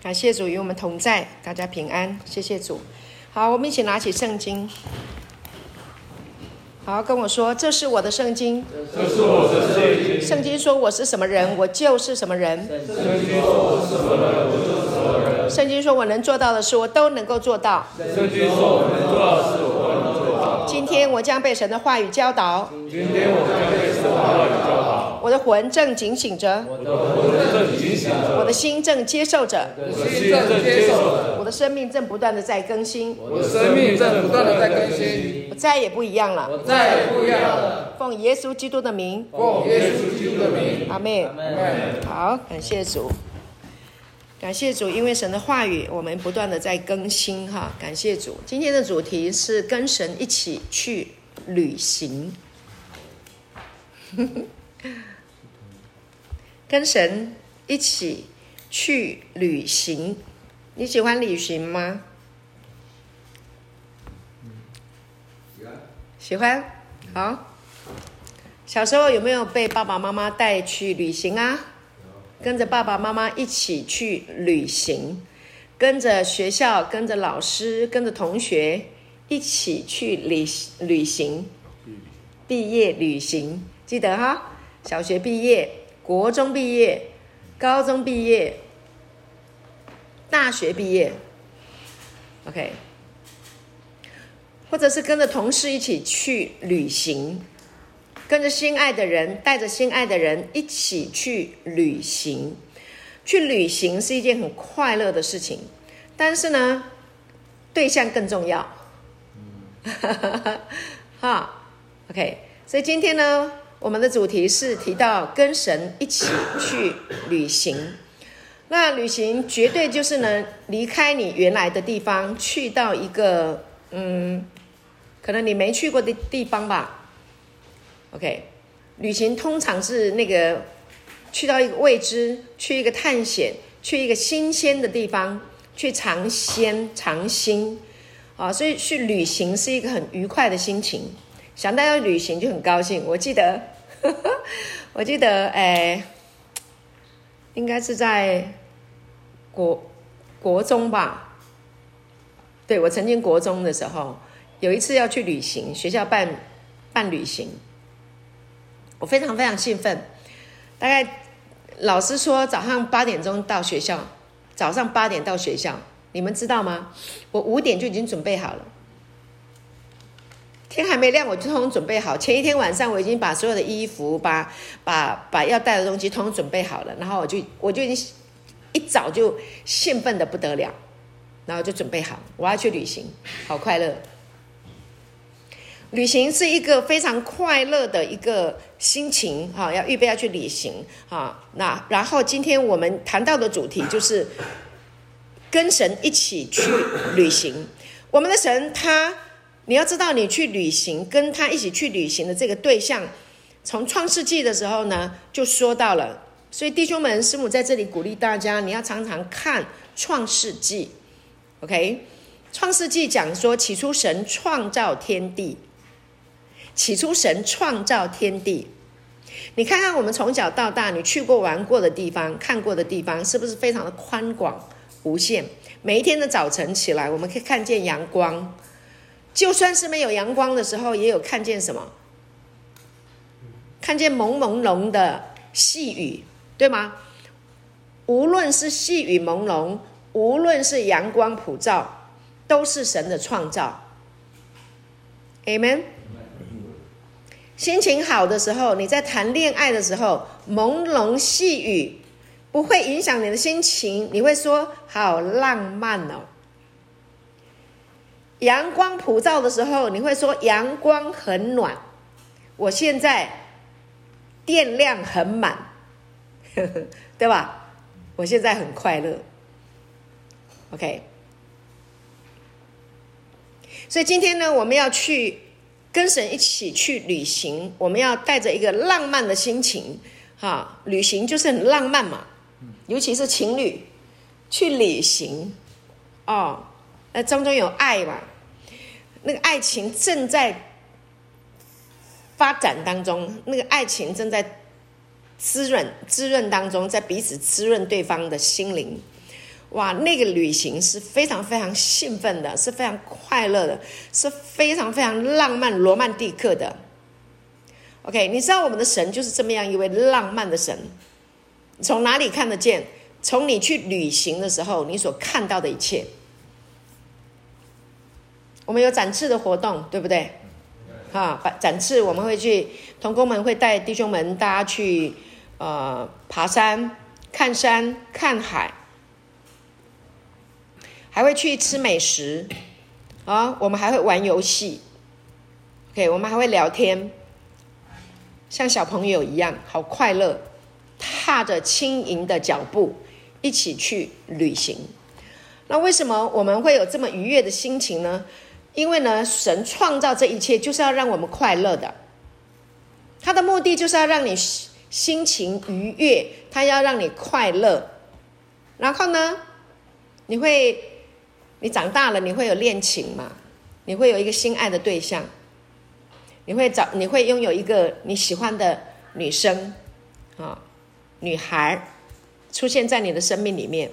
感谢主与我们同在，大家平安。谢谢主。好，我们一起拿起圣经。好，跟我说，这是我的圣经。这是我的圣经。圣经说我是什么人，我就是什么人。圣经说我是什么人，我就是什么人。圣经说我能做到的事，我都能够做到。圣经说我能做到的事，我都能做到。今天我将被神的话语教导。今天我将被神的话语教导。我的魂正警醒着。我的魂正警醒着。我的心正接受着。我的心正接受着。我的生命正不断的在更新。我的生命正不断的在更新。我再也不一样了。我再也不一样了。奉耶稣基督的名。奉耶稣基督的名。阿妹。好，感谢主。感谢主，因为神的话语，我们不断的在更新哈。感谢主，今天的主题是跟神一起去旅行。跟神一起去旅行，你喜欢旅行吗？喜欢。好，小时候有没有被爸爸妈妈带去旅行啊？跟着爸爸妈妈一起去旅行，跟着学校、跟着老师、跟着同学一起去旅旅行，毕业旅行，记得哈？小学毕业、国中毕业、高中毕业、大学毕业，OK，或者是跟着同事一起去旅行。跟着心爱的人，带着心爱的人一起去旅行。去旅行是一件很快乐的事情，但是呢，对象更重要。哈，OK。所以今天呢，我们的主题是提到跟神一起去旅行。那旅行绝对就是呢，离开你原来的地方，去到一个嗯，可能你没去过的地方吧。OK，旅行通常是那个去到一个未知，去一个探险，去一个新鲜的地方，去尝鲜尝新啊，所以去旅行是一个很愉快的心情。想到要旅行就很高兴。我记得，呵 呵我记得，哎，应该是在国国中吧？对，我曾经国中的时候有一次要去旅行，学校办办旅行。我非常非常兴奋，大概老师说早上八点钟到学校，早上八点到学校，你们知道吗？我五点就已经准备好了，天还没亮我就通通准备好。前一天晚上我已经把所有的衣服、把把把要带的东西通通准备好了，然后我就我就已经一早就兴奋的不得了，然后就准备好我要去旅行，好快乐。旅行是一个非常快乐的一个心情，哈，要预备要去旅行，哈。那然后今天我们谈到的主题就是跟神一起去旅行。我们的神他，你要知道，你去旅行，跟他一起去旅行的这个对象，从创世纪的时候呢就说到了。所以弟兄们，师母在这里鼓励大家，你要常常看创世纪，OK？创世纪讲说，起初神创造天地。起初，神创造天地。你看看我们从小到大，你去过玩过的地方，看过的地方，是不是非常的宽广无限？每一天的早晨起来，我们可以看见阳光。就算是没有阳光的时候，也有看见什么？看见朦朦胧的细雨，对吗？无论是细雨朦胧，无论是阳光普照，都是神的创造。Amen。心情好的时候，你在谈恋爱的时候，朦胧细雨不会影响你的心情，你会说好浪漫哦。阳光普照的时候，你会说阳光很暖。我现在电量很满，呵呵，对吧？我现在很快乐。OK，所以今天呢，我们要去。跟神一起去旅行，我们要带着一个浪漫的心情，哈，旅行就是很浪漫嘛，尤其是情侣去旅行，哦，那当中有爱嘛，那个爱情正在发展当中，那个爱情正在滋润滋润当中，在彼此滋润对方的心灵。哇，那个旅行是非常非常兴奋的，是非常快乐的，是非常非常浪漫、罗曼蒂克的。OK，你知道我们的神就是这么样一位浪漫的神。从哪里看得见？从你去旅行的时候，你所看到的一切。我们有展翅的活动，对不对？哈，展翅，我们会去，同工们会带弟兄们大家去，呃，爬山、看山、看海。还会去吃美食，啊，我们还会玩游戏，OK，我们还会聊天，像小朋友一样，好快乐，踏着轻盈的脚步一起去旅行。那为什么我们会有这么愉悦的心情呢？因为呢，神创造这一切就是要让我们快乐的，他的目的就是要让你心情愉悦，他要让你快乐。然后呢，你会。你长大了，你会有恋情嘛？你会有一个心爱的对象，你会找，你会拥有一个你喜欢的女生，啊，女孩出现在你的生命里面。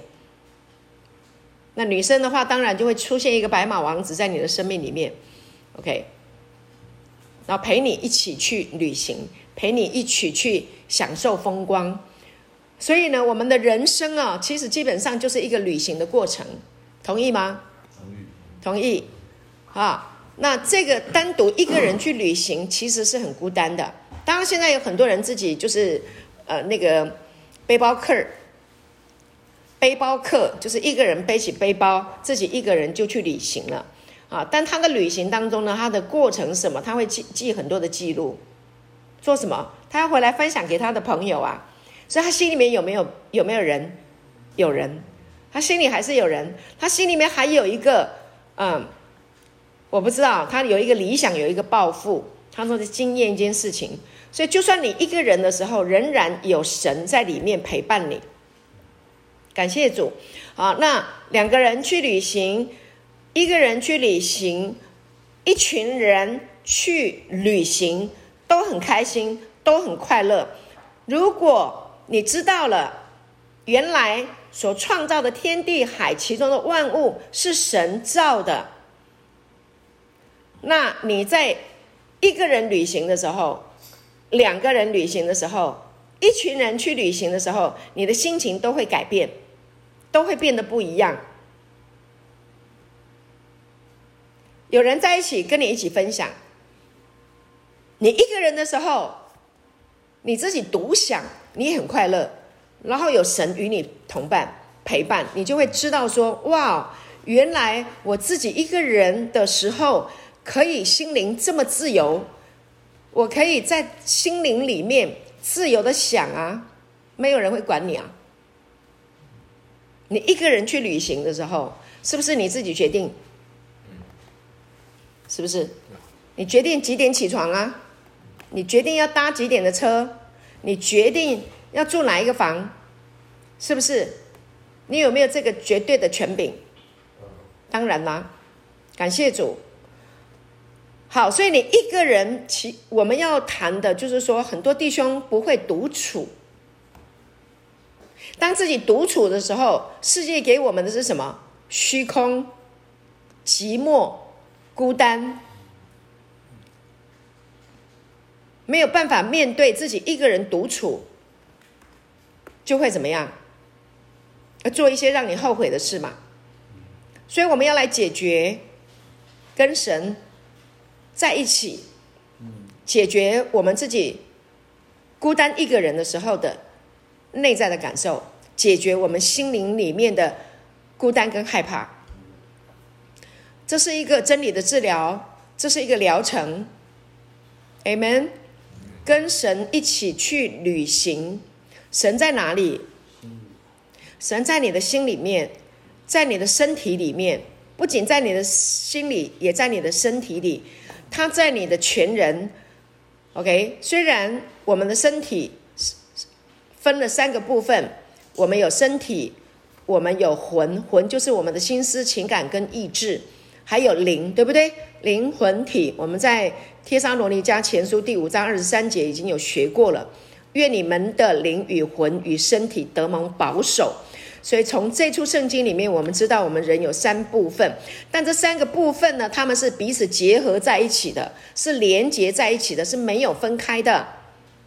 那女生的话，当然就会出现一个白马王子在你的生命里面，OK。然后陪你一起去旅行，陪你一起去享受风光。所以呢，我们的人生啊，其实基本上就是一个旅行的过程。同意吗？同意，同意，啊，那这个单独一个人去旅行其实是很孤单的。当然，现在有很多人自己就是，呃，那个背包客，背包客就是一个人背起背包，自己一个人就去旅行了，啊，但他的旅行当中呢，他的过程什么？他会记记很多的记录，做什么？他要回来分享给他的朋友啊，所以他心里面有没有有没有人？有人。他心里还是有人，他心里面还有一个，嗯，我不知道，他有一个理想，有一个抱负，他说的经验一件事情，所以就算你一个人的时候，仍然有神在里面陪伴你。感谢主，好，那两个人去旅行，一个人去旅行，一群人去旅行，都很开心，都很快乐。如果你知道了，原来。所创造的天地海，其中的万物是神造的。那你在一个人旅行的时候，两个人旅行的时候，一群人去旅行的时候，你的心情都会改变，都会变得不一样。有人在一起跟你一起分享，你一个人的时候，你自己独享，你很快乐。然后有神与你同伴陪伴，你就会知道说：哇，原来我自己一个人的时候，可以心灵这么自由，我可以在心灵里面自由的想啊，没有人会管你啊。你一个人去旅行的时候，是不是你自己决定？是不是？你决定几点起床啊？你决定要搭几点的车？你决定要住哪一个房？是不是？你有没有这个绝对的权柄？当然啦，感谢主。好，所以你一个人，其我们要谈的就是说，很多弟兄不会独处。当自己独处的时候，世界给我们的是什么？虚空、寂寞、孤单，没有办法面对自己一个人独处，就会怎么样？做一些让你后悔的事嘛，所以我们要来解决跟神在一起，解决我们自己孤单一个人的时候的内在的感受，解决我们心灵里面的孤单跟害怕。这是一个真理的治疗，这是一个疗程。Amen。跟神一起去旅行，神在哪里？神在你的心里面，在你的身体里面，不仅在你的心里，也在你的身体里。他在你的全人。OK，虽然我们的身体分了三个部分，我们有身体，我们有魂，魂就是我们的心思、情感跟意志，还有灵，对不对？灵魂体，我们在帖撒罗尼迦前书第五章二十三节已经有学过了。愿你们的灵与魂与身体得蒙保守。所以从这出圣经里面，我们知道我们人有三部分，但这三个部分呢，他们是彼此结合在一起的，是连结在一起的，是没有分开的。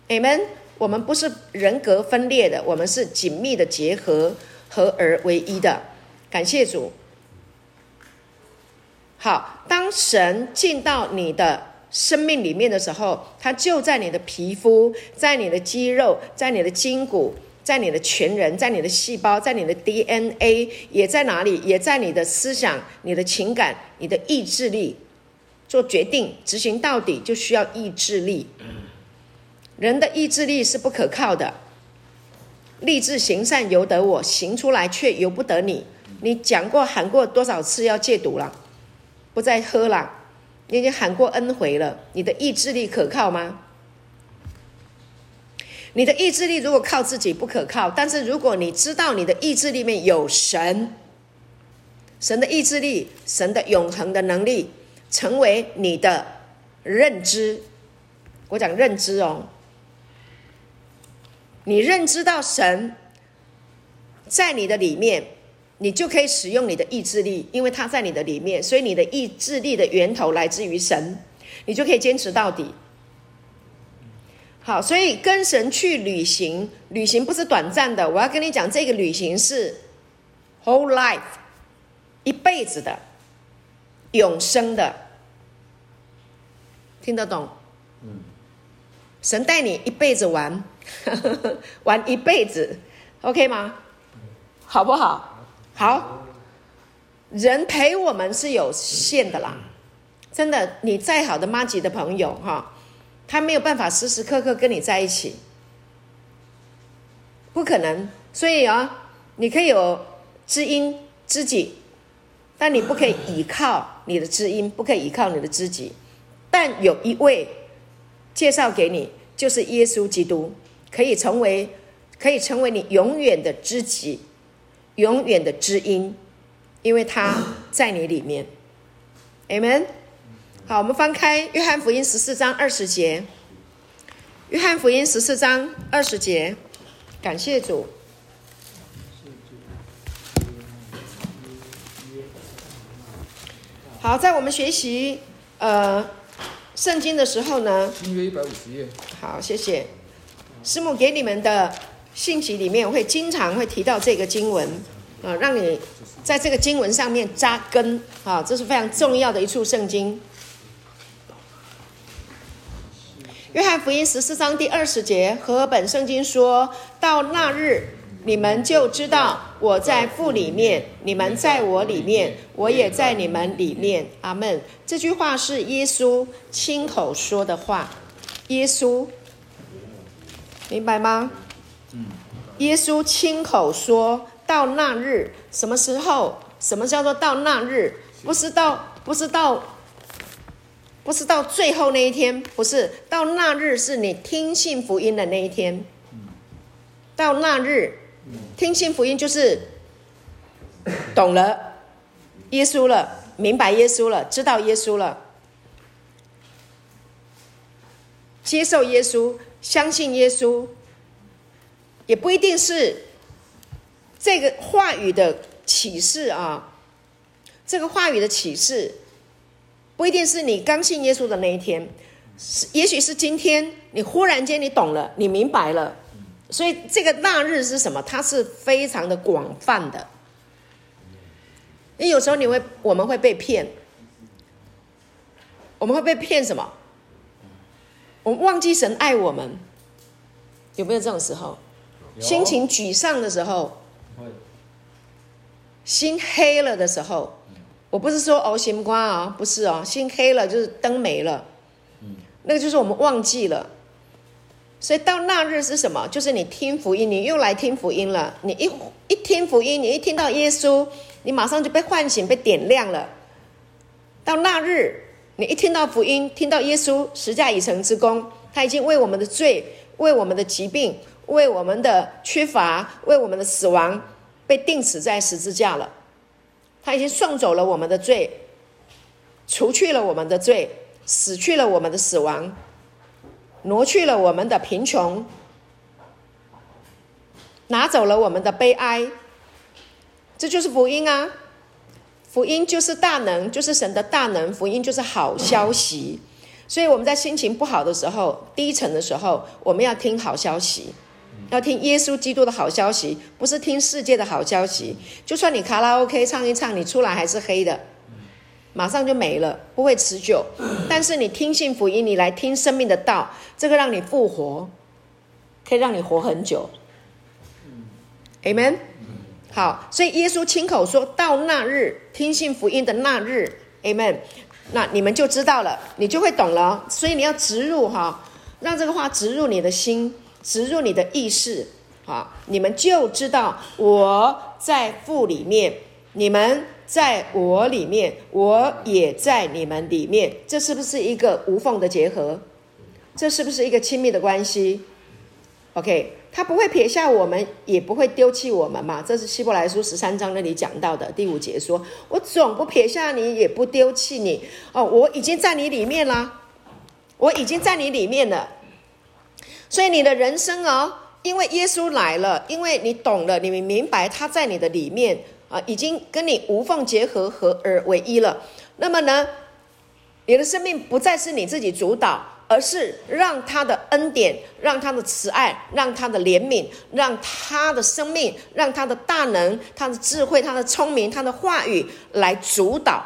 Amen。我们不是人格分裂的，我们是紧密的结合，合而为一的。感谢主。好，当神进到你的生命里面的时候，他就在你的皮肤，在你的肌肉，在你的筋骨，在你的全人，在你的细胞，在你的 DNA，也在哪里？也在你的思想、你的情感、你的意志力，做决定、执行到底，就需要意志力。人的意志力是不可靠的，立志行善由得我，行出来却由不得你。你讲过喊过多少次要戒毒了？不再喝了，你已经喊过 N 回了。你的意志力可靠吗？你的意志力如果靠自己不可靠，但是如果你知道你的意志里面有神，神的意志力，神的永恒的能力，成为你的认知。我讲认知哦，你认知到神在你的里面。你就可以使用你的意志力，因为它在你的里面，所以你的意志力的源头来自于神，你就可以坚持到底。好，所以跟神去旅行，旅行不是短暂的。我要跟你讲，这个旅行是 whole life，一辈子的，永生的，听得懂？嗯，神带你一辈子玩，玩一辈子，OK 吗？好不好？好，人陪我们是有限的啦，真的，你再好的妈吉的朋友哈，他没有办法时时刻刻跟你在一起，不可能。所以啊，你可以有知音知己，但你不可以依靠你的知音，不可以依靠你的知己。但有一位介绍给你，就是耶稣基督，可以成为，可以成为你永远的知己。永远的知音，因为他在你里面，Amen。好，我们翻开约翰福音十四章二十节。约翰福音十四章二十节，感谢主。好，在我们学习呃圣经的时候呢，新约一百五十页。好，谢谢。师母给你们的。信息里面会经常会提到这个经文，啊，让你在这个经文上面扎根，啊，这是非常重要的一处圣经。约翰福音十四章第二十节，和本圣经说到那日，你们就知道我在父里面，你们在我里面，我也在你们里面。阿门。这句话是耶稣亲口说的话，耶稣，明白吗？耶稣亲口说到那日，什么时候？什么叫做到那日？不是到，不是到，不是到最后那一天，不是到那日，是你听信福音的那一天。到那日，听信福音就是懂了耶稣了，明白耶稣了，知道耶稣了，接受耶稣，相信耶稣。也不一定是这个话语的启示啊，这个话语的启示不一定是你刚信耶稣的那一天，是也许是今天你忽然间你懂了，你明白了，所以这个那日是什么？它是非常的广泛的。因为有时候你会，我们会被骗，我们会被骗什么？我们忘记神爱我们，有没有这种时候？心情沮丧的时候，心黑了的时候，我不是说哦，心瓜啊，不是哦，心黑了就是灯没了，那个就是我们忘记了。所以到那日是什么？就是你听福音，你又来听福音了。你一一听福音，你一听到耶稣，你马上就被唤醒、被点亮了。到那日，你一听到福音，听到耶稣十架已成之功，他已经为我们的罪、为我们的疾病。为我们的缺乏，为我们的死亡，被钉死在十字架了。他已经送走了我们的罪，除去了我们的罪，死去了我们的死亡，挪去了我们的贫穷，拿走了我们的悲哀，这就是福音啊！福音就是大能，就是神的大能。福音就是好消息。所以我们在心情不好的时候、低沉的时候，我们要听好消息，要听耶稣基督的好消息，不是听世界的好消息。就算你卡拉 OK 唱一唱，你出来还是黑的，马上就没了，不会持久。但是你听信福音，你来听生命的道，这个让你复活，可以让你活很久。Amen。好，所以耶稣亲口说到那日听信福音的那日，Amen。那你们就知道了，你就会懂了。所以你要植入哈，让这个话植入你的心，植入你的意识，啊，你们就知道我在父里面，你们在我里面，我也在你们里面。这是不是一个无缝的结合？这是不是一个亲密的关系？OK。他不会撇下我们，也不会丢弃我们嘛？这是希伯来书十三章那里讲到的第五节说：“我总不撇下你，也不丢弃你。”哦，我已经在你里面啦，我已经在你里面了。所以你的人生哦，因为耶稣来了，因为你懂了，你明白他在你的里面啊，已经跟你无缝结合，合而为一了。那么呢，你的生命不再是你自己主导。而是让他的恩典，让他的慈爱，让他的怜悯，让他的生命，让他的大能，他的智慧，他的聪明，他的话语来主导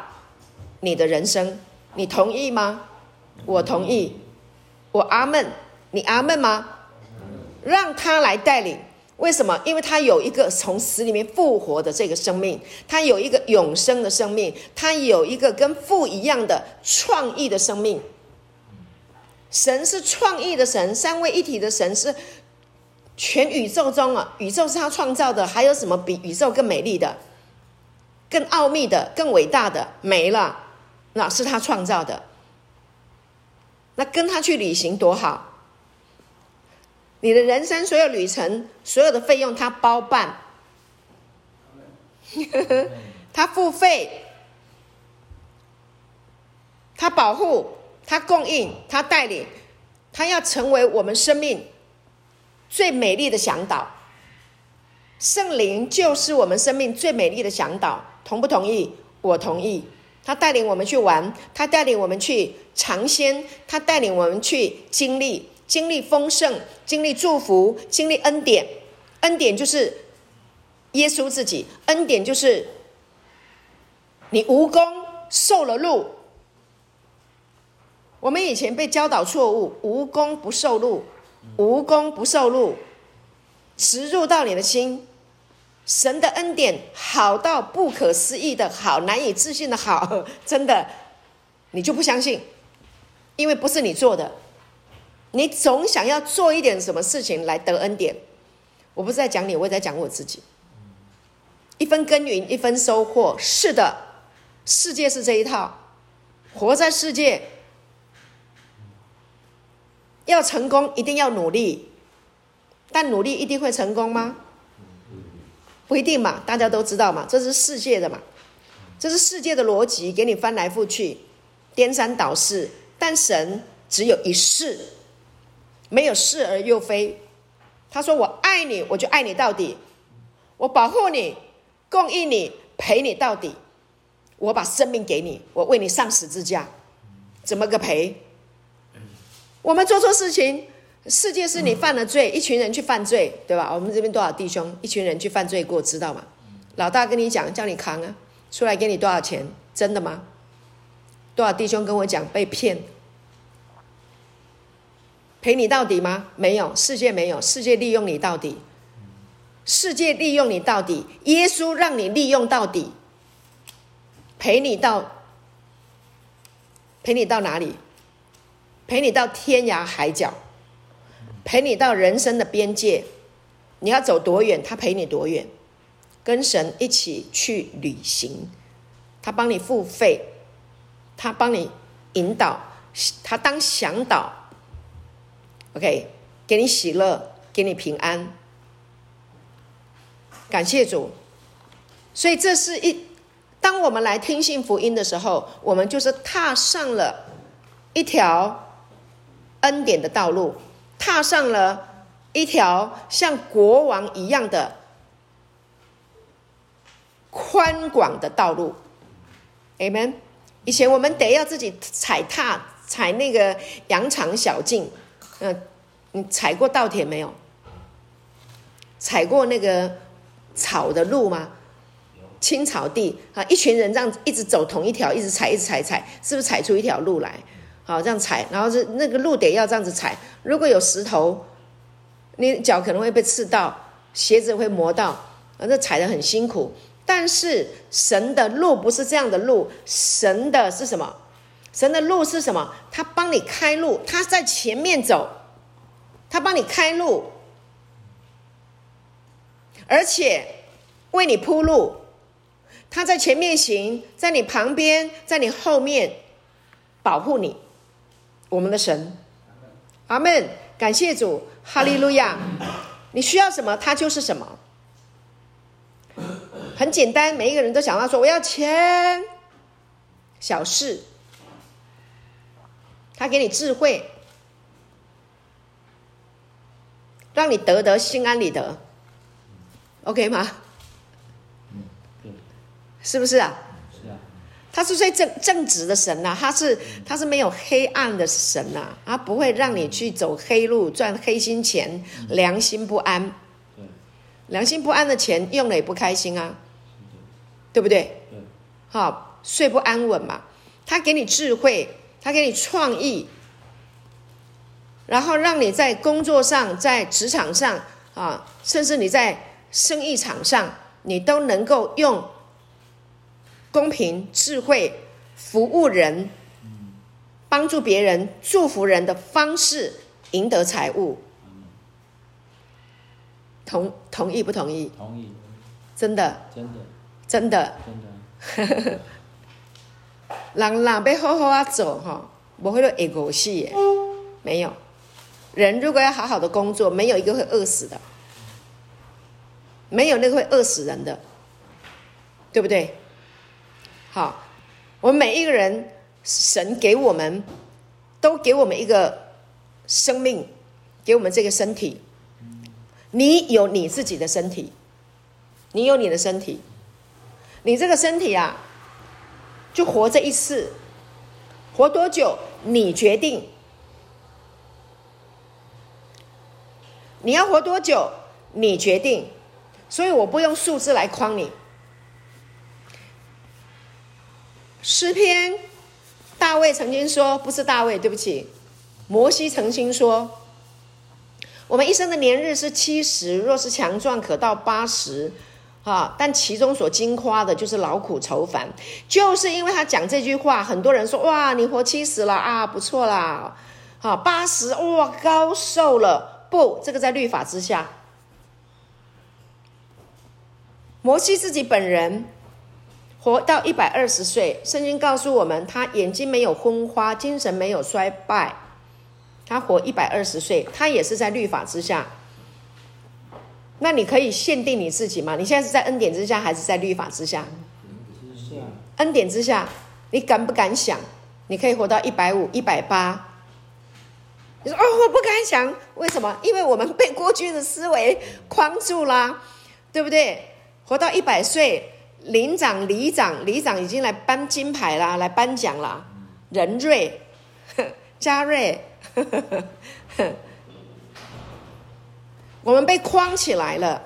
你的人生。你同意吗？我同意。我阿门。你阿门吗？让他来带领。为什么？因为他有一个从死里面复活的这个生命，他有一个永生的生命，他有一个跟父一样的创意的生命。神是创意的神，三位一体的神是全宇宙中啊，宇宙是他创造的，还有什么比宇宙更美丽的、更奥秘的、更伟大的？没了，那是他创造的。那跟他去旅行多好！你的人生所有旅程，所有的费用他包办，他付费，他保护。他供应，他带领，他要成为我们生命最美丽的向导。圣灵就是我们生命最美丽的向导，同不同意？我同意。他带领我们去玩，他带领我们去尝鲜，他带领我们去经历，经历丰盛，经历祝福，经历恩典。恩典就是耶稣自己，恩典就是你无功受了禄。我们以前被教导错误，无功不受禄，无功不受禄，植入到你的心，神的恩典好到不可思议的好，难以置信的好，真的，你就不相信，因为不是你做的，你总想要做一点什么事情来得恩典。我不是在讲你，我也在讲我自己。一分耕耘一分收获，是的，世界是这一套，活在世界。要成功，一定要努力，但努力一定会成功吗？不一定嘛，大家都知道嘛，这是世界的嘛，这是世界的逻辑，给你翻来覆去，颠三倒四。但神只有一世，没有是而又非。他说：“我爱你，我就爱你到底；我保护你，供应你，陪你到底。我把生命给你，我为你上十字架，怎么个赔？”我们做错事情，世界是你犯了罪，一群人去犯罪，对吧？我们这边多少弟兄，一群人去犯罪过，知道吗？老大跟你讲，叫你扛啊，出来给你多少钱？真的吗？多少弟兄跟我讲被骗，陪你到底吗？没有，世界没有，世界利用你到底，世界利用你到底，耶稣让你利用到底，陪你到，陪你到哪里？陪你到天涯海角，陪你到人生的边界，你要走多远，他陪你多远，跟神一起去旅行，他帮你付费，他帮你引导，他当向导，OK，给你喜乐，给你平安，感谢主。所以这是一，当我们来听信福音的时候，我们就是踏上了一条。恩典的道路，踏上了一条像国王一样的宽广的道路。Amen。以前我们得要自己踩踏踩那个羊肠小径，嗯、你踩过稻田没有？踩过那个草的路吗？青草地啊，一群人这样一直走同一条，一直踩，一直踩，踩，是不是踩出一条路来？好，这样踩，然后是那个路得要这样子踩。如果有石头，你脚可能会被刺到，鞋子会磨到，啊，这踩得很辛苦。但是神的路不是这样的路，神的是什么？神的路是什么？他帮你开路，他在前面走，他帮你开路，而且为你铺路。他在前面行，在你旁边，在你后面保护你。我们的神，阿门！感谢主，哈利路亚！你需要什么，他就是什么。很简单，每一个人都想到说：“我要钱。”小事，他给你智慧，让你得得心安理得，OK 吗？是不是啊？他是最正正直的神呐、啊，他是他是没有黑暗的神呐、啊，他不会让你去走黑路赚黑心钱，良心不安。良心不安的钱用了也不开心啊，对不对？好，睡不安稳嘛。他给你智慧，他给你创意，然后让你在工作上，在职场上啊，甚至你在生意场上，你都能够用。公平、智慧、服务人、帮助别人、祝福人的方式，赢得财物。同同意不同意？同意。真的。真的。真的。真的。人人要好好啊做哈，不会饿过死耶。没有。人如果要好好的工作，没有一个会饿死的。没有那个会饿死人的，对不对？好，我们每一个人，神给我们，都给我们一个生命，给我们这个身体。你有你自己的身体，你有你的身体，你这个身体啊，就活这一次，活多久你决定。你要活多久你决定，所以我不用数字来框你。诗篇，大卫曾经说，不是大卫，对不起，摩西曾经说，我们一生的年日是七十，若是强壮，可到八十，啊，但其中所惊夸的就是劳苦愁烦，就是因为他讲这句话，很多人说，哇，你活七十了啊，不错啦，好，八十，哇，高寿了，不，这个在律法之下，摩西自己本人。活到一百二十岁，圣经告诉我们，他眼睛没有昏花，精神没有衰败，他活一百二十岁，他也是在律法之下。那你可以限定你自己吗？你现在是在恩典之下，还是在律法之下？恩典之下，你敢不敢想？你可以活到一百五、一百八？你说哦，我不敢想，为什么？因为我们被过去的思维框住了，对不对？活到一百岁。林长、里长、里长已经来颁金牌啦，来颁奖啦。仁瑞、嘉瑞，我们被框起来了。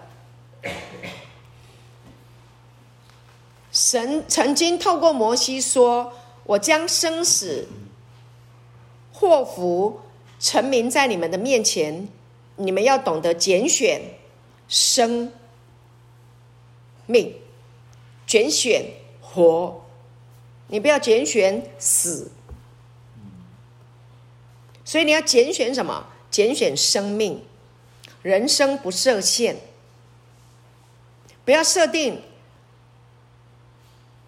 神曾经透过摩西说：“我将生死、祸福陈明在你们的面前，你们要懂得拣选生命。”拣选活，你不要拣选死。所以你要拣选什么？拣选生命，人生不设限，不要设定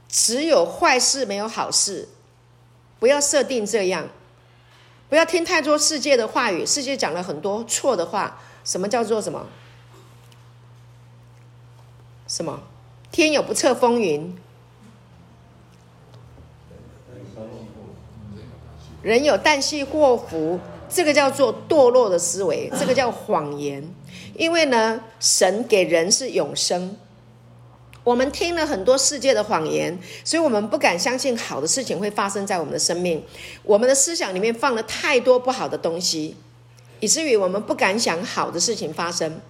只有坏事没有好事，不要设定这样，不要听太多世界的话语，世界讲了很多错的话。什么叫做什么？什么？天有不测风云，人有旦夕祸福，这个叫做堕落的思维，这个叫谎言。因为呢，神给人是永生，我们听了很多世界的谎言，所以我们不敢相信好的事情会发生在我们的生命。我们的思想里面放了太多不好的东西，以至于我们不敢想好的事情发生。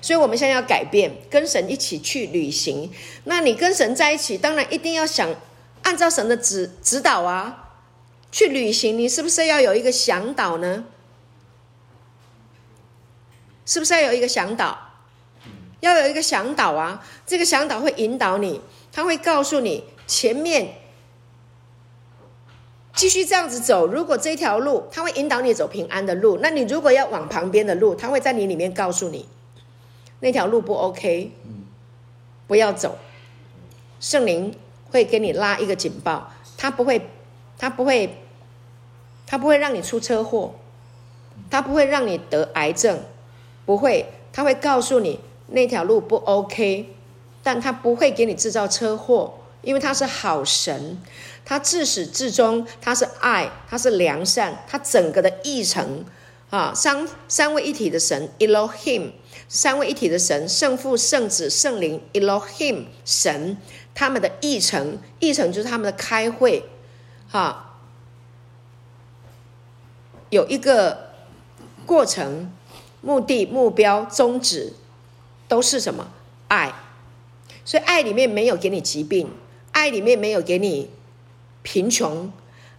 所以，我们现在要改变，跟神一起去旅行。那你跟神在一起，当然一定要想按照神的指指导啊，去旅行。你是不是要有一个向导呢？是不是要有一个向导？要有一个向导啊！这个向导会引导你，他会告诉你前面继续这样子走。如果这条路，他会引导你走平安的路。那你如果要往旁边的路，他会在你里面告诉你那条路不 OK，不要走。圣灵会给你拉一个警报，他不会，他不会，他不会让你出车祸，他不会让你得癌症，不会，他会告诉你。那条路不 OK，但他不会给你制造车祸，因为他是好神，他自始至终他是爱，他是良善，他整个的议程啊，三三位一体的神 Elohim，三位一体的神圣父、圣子、圣灵 Elohim 神，他们的议程，议程就是他们的开会，哈、有一个过程、目的、目标、宗旨。都是什么爱？所以爱里面没有给你疾病，爱里面没有给你贫穷，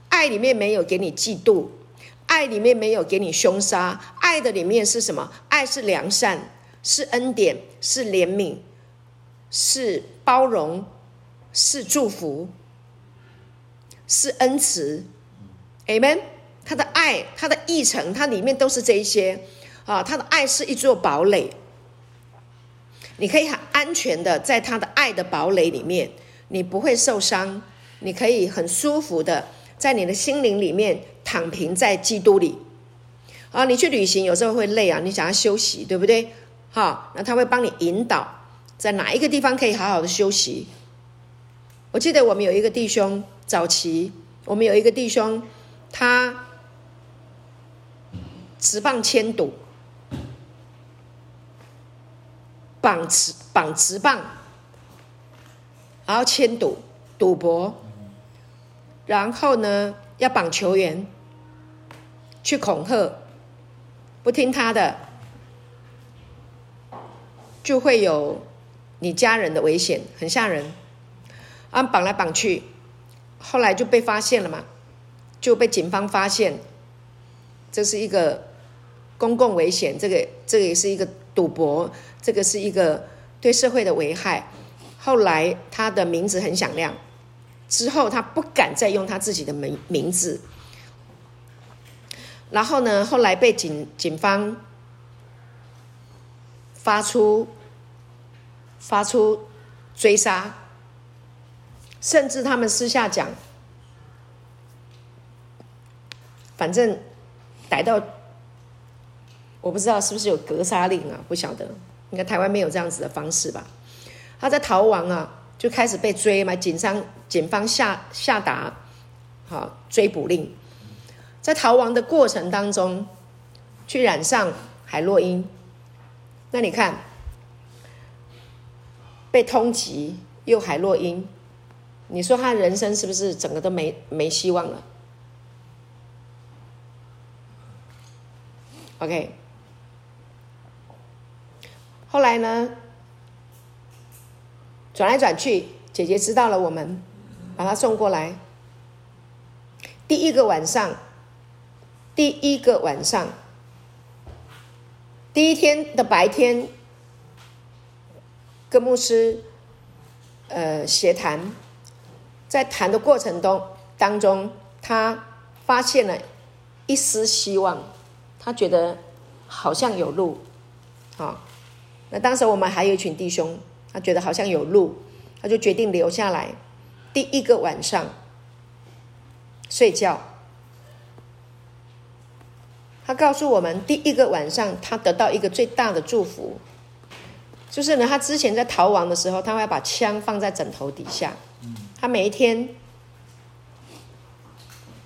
爱里面没有给你嫉妒，爱里面没有给你凶杀。爱的里面是什么？爱是良善，是恩典，是怜悯，是包容，是祝福，是恩慈。Amen。他的爱，他的议程，它里面都是这一些啊。他的爱是一座堡垒。你可以很安全的在他的爱的堡垒里面，你不会受伤，你可以很舒服的在你的心灵里面躺平在基督里。啊，你去旅行有时候会累啊，你想要休息，对不对？好，那他会帮你引导在哪一个地方可以好好的休息。我记得我们有一个弟兄，早期我们有一个弟兄，他职棒签赌。绑持绑职棒，然后签赌赌博，然后呢要绑球员，去恐吓，不听他的，就会有你家人的危险，很吓人。啊，绑来绑去，后来就被发现了嘛，就被警方发现，这是一个公共危险，这个这个也是一个赌博。这个是一个对社会的危害。后来他的名字很响亮，之后他不敢再用他自己的名名字。然后呢，后来被警警方发出发出追杀，甚至他们私下讲，反正逮到，我不知道是不是有格杀令啊，不晓得。应该台湾没有这样子的方式吧？他在逃亡啊，就开始被追嘛。警方警方下下达好追捕令，在逃亡的过程当中，去染上海洛因。那你看，被通缉又海洛因，你说他人生是不是整个都没没希望了？OK。后来呢，转来转去，姐姐知道了，我们把他送过来。第一个晚上，第一个晚上，第一天的白天，跟牧师呃协谈，在谈的过程中当中，他发现了一丝希望，他觉得好像有路，啊。那当时我们还有一群弟兄，他觉得好像有路，他就决定留下来。第一个晚上睡觉，他告诉我们，第一个晚上他得到一个最大的祝福，就是呢，他之前在逃亡的时候，他会把枪放在枕头底下，他每一天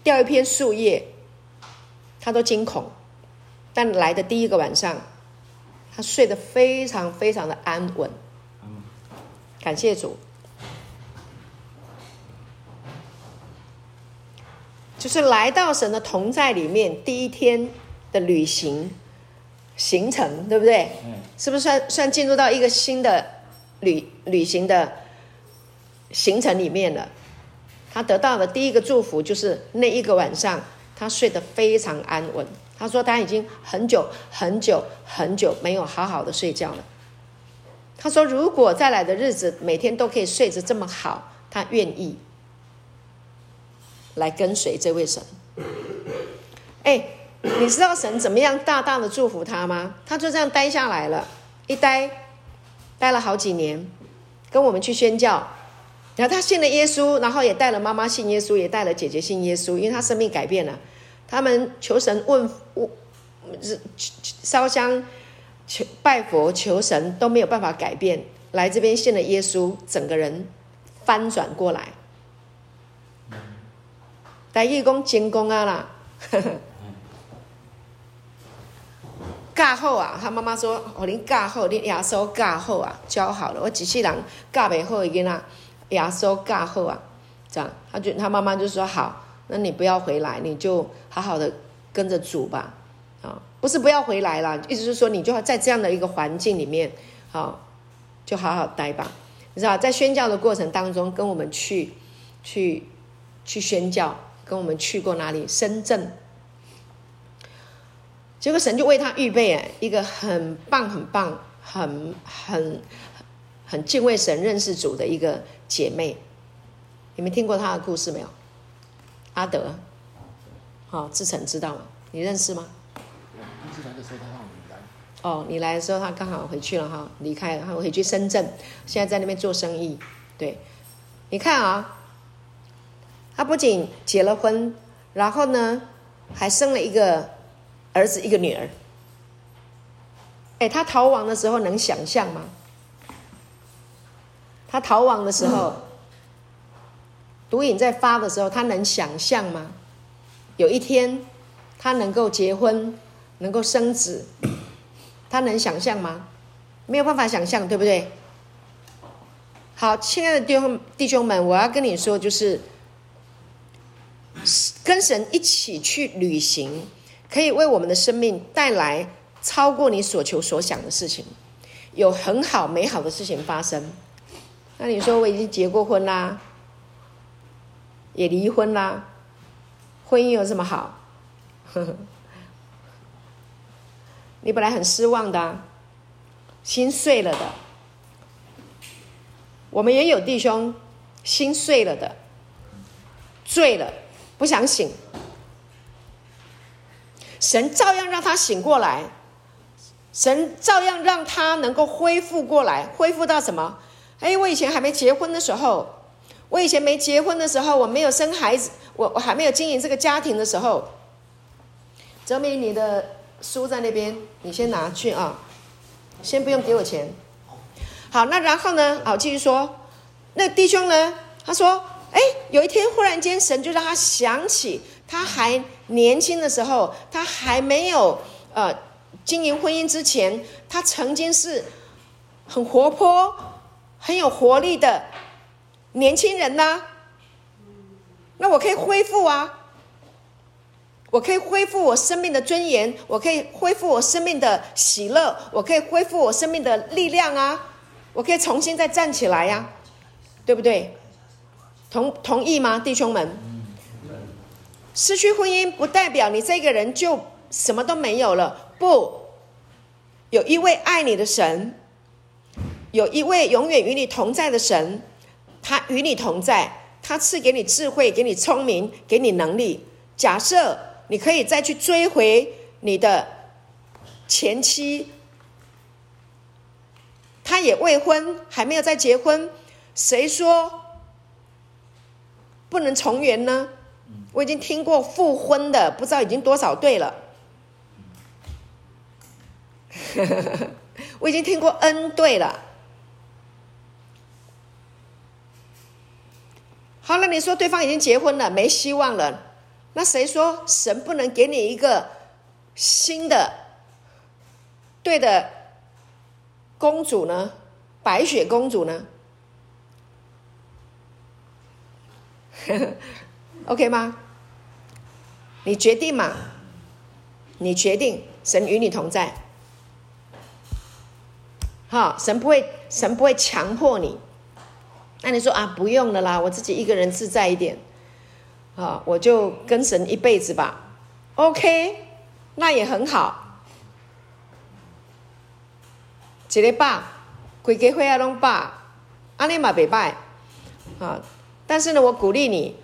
掉一片树叶，他都惊恐，但来的第一个晚上。他睡得非常非常的安稳，感谢主。就是来到神的同在里面，第一天的旅行行程，对不对？嗯。是不是算算进入到一个新的旅旅行的行程里面了？他得到的第一个祝福就是那一个晚上，他睡得非常安稳。他说他已经很久很久很久没有好好的睡觉了。他说如果再来的日子每天都可以睡得这么好，他愿意。来跟随这位神，哎，你知道神怎么样大大的祝福他吗？他就这样待下来了，一待，待了好几年，跟我们去宣教，然后他信了耶稣，然后也带了妈妈信耶稣，也带了姐姐信耶稣，因为他生命改变了。他们求神问问，烧香求拜佛求神都没有办法改变，来这边信了耶稣，整个人翻转过来。来义工监工啊啦，教好啊！他妈妈说：“我恁教好，恁耶稣教好啊，教好了。我机器人教不好，已经啦，耶稣教好啊。”这样，他就他妈妈就说：“好，那你不要回来，你就好好的跟着主吧。啊，不是不要回来了，意思是说你就要在这样的一个环境里面，好，就好好待吧。你知道，在宣教的过程当中，跟我们去去去宣教。”跟我们去过哪里？深圳。结果神就为他预备哎，一个很棒、很棒、很很很敬畏神、认识主的一个姐妹。你们听过她的故事没有？阿德，好、哦，志成知道吗？你认识吗？哦，你来的时候他刚好回去了哈，离开了，他回去深圳，现在在那边做生意。对，你看啊。他不仅结了婚，然后呢，还生了一个儿子，一个女儿。哎，他逃亡的时候能想象吗？他逃亡的时候，毒瘾在发的时候，他能想象吗？有一天，他能够结婚，能够生子，他能想象吗？没有办法想象，对不对？好，亲爱的弟兄弟兄们，我要跟你说，就是。跟神一起去旅行，可以为我们的生命带来超过你所求所想的事情，有很好美好的事情发生。那你说我已经结过婚啦，也离婚啦，婚姻有什么好？你本来很失望的，心碎了的。我们也有弟兄心碎了的，醉了。不想醒，神照样让他醒过来，神照样让他能够恢复过来，恢复到什么？哎，我以前还没结婚的时候，我以前没结婚的时候，我没有生孩子，我我还没有经营这个家庭的时候，哲明，你的书在那边，你先拿去啊，先不用给我钱。好，那然后呢？好，继续说，那弟兄呢？他说。哎，有一天忽然间，神就让他想起他还年轻的时候，他还没有呃经营婚姻之前，他曾经是很活泼、很有活力的年轻人呐。那我可以恢复啊，我可以恢复我生命的尊严，我可以恢复我生命的喜乐，我可以恢复我生命的力量啊，我可以重新再站起来呀，对不对？同同意吗，弟兄们？失去婚姻不代表你这个人就什么都没有了。不，有一位爱你的神，有一位永远与你同在的神，他与你同在，他赐给你智慧，给你聪明，给你能力。假设你可以再去追回你的前妻，他也未婚，还没有再结婚，谁说？不能重圆呢？我已经听过复婚的，不知道已经多少对了。我已经听过 N 对了。好了，你说对方已经结婚了，没希望了，那谁说神不能给你一个新的对的公主呢？白雪公主呢？，OK 吗？你决定嘛？你决定，神与你同在。好，神不会，神不会强迫你。那你说啊，不用了啦，我自己一个人自在一点。啊，我就跟神一辈子吧。OK，那也很好。一个爸，规家伙仔拢爸，阿尼嘛袂歹。啊，但是呢，我鼓励你，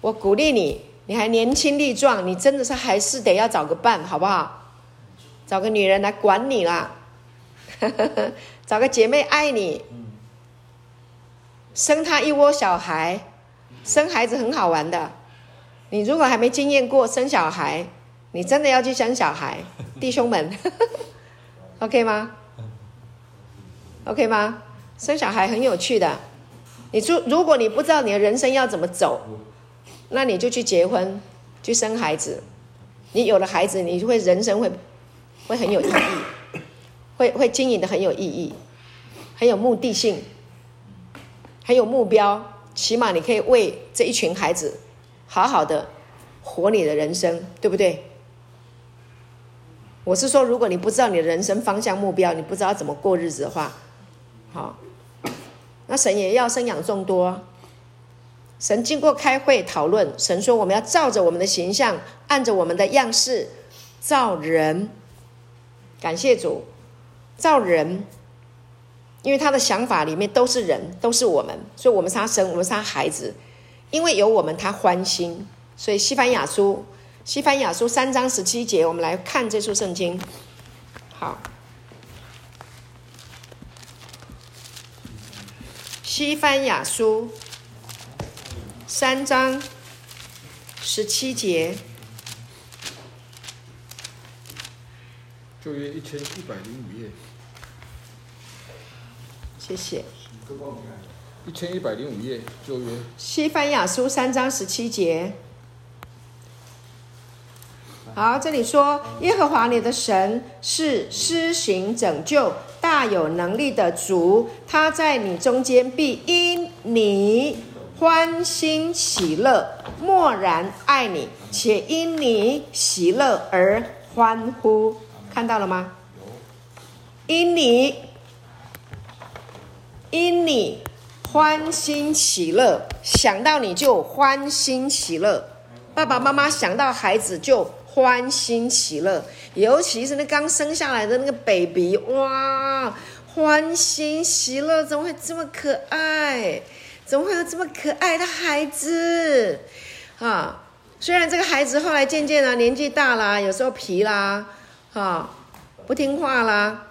我鼓励你，你还年轻力壮，你真的是还是得要找个伴，好不好？找个女人来管你啦，找个姐妹爱你。生他一窝小孩，生孩子很好玩的。你如果还没经验过生小孩，你真的要去生小孩，弟兄们，OK 吗？OK 吗？生小孩很有趣的。你如如果你不知道你的人生要怎么走，那你就去结婚，去生孩子。你有了孩子，你会人生会会很有意义，会会经营的很有意义，很有目的性。很有目标，起码你可以为这一群孩子好好的活你的人生，对不对？我是说，如果你不知道你的人生方向目标，你不知道怎么过日子的话，好，那神也要生养众多。神经过开会讨论，神说我们要照着我们的形象，按着我们的样式造人。感谢主，造人。因为他的想法里面都是人，都是我们，所以我们是他生，我们是他孩子。因为有我们，他欢心。所以西番雅书，西番雅书三章十七节，我们来看这处圣经。好，西番雅书三章十七节，旧约一千一百零五页。谢谢。一千一百零五页，旧约。西班牙书三章十七节。好，这里说耶和华你的神是施行拯救、大有能力的主，他在你中间必因你欢欣喜乐，默然爱你，且因你喜乐而欢呼。看到了吗？因你。因你欢欣喜乐，想到你就欢欣喜乐。爸爸妈妈想到孩子就欢欣喜乐，尤其是那刚生下来的那个 baby，哇，欢欣喜乐，怎么会这么可爱？怎么会有这么可爱的孩子？啊，虽然这个孩子后来渐渐的年纪大啦，有时候皮啦，啊，不听话啦，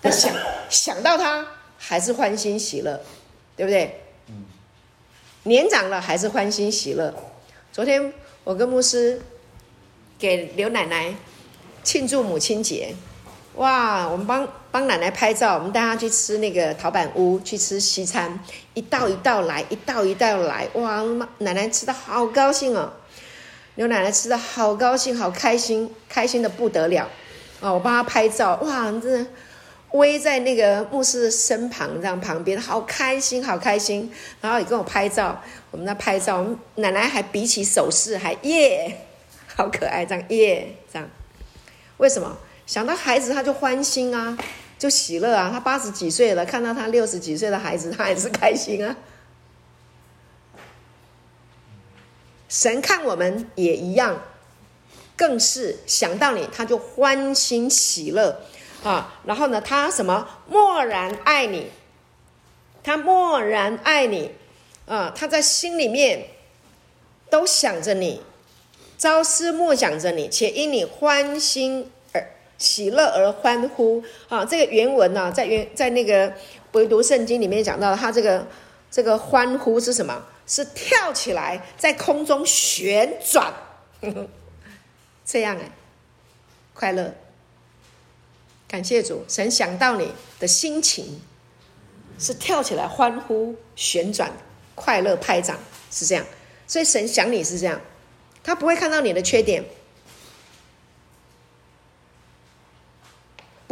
但想想到他。还是欢欣喜乐，对不对？年长了还是欢欣喜乐。昨天我跟牧师给刘奶奶庆祝母亲节，哇！我们帮帮奶奶拍照，我们带她去吃那个陶板屋，去吃西餐，一道一道来，一道一道来，哇！奶奶吃的好高兴哦，刘奶奶吃的好高兴，好开心，开心的不得了啊！我帮她拍照，哇！真的。偎在那个牧师身旁，这样旁边，好开心，好开心。然后也跟我拍照，我们在拍照，我们奶奶还比起手势，还耶，好可爱，这样耶，这样。为什么？想到孩子他就欢心啊，就喜乐啊。他八十几岁了，看到他六十几岁的孩子，他也是开心啊。神看我们也一样，更是想到你，他就欢欣喜乐。啊，然后呢，他什么？默然爱你，他默然爱你，啊，他在心里面都想着你，朝思暮想着你，且因你欢心喜乐而欢呼。啊，这个原文呢、在原在那个唯独圣经里面讲到，他这个这个欢呼是什么？是跳起来在空中旋转，呵 呵这样哎，快乐。感谢主，神想到你的心情是跳起来欢呼、旋转、快乐、拍掌，是这样。所以神想你是这样，他不会看到你的缺点。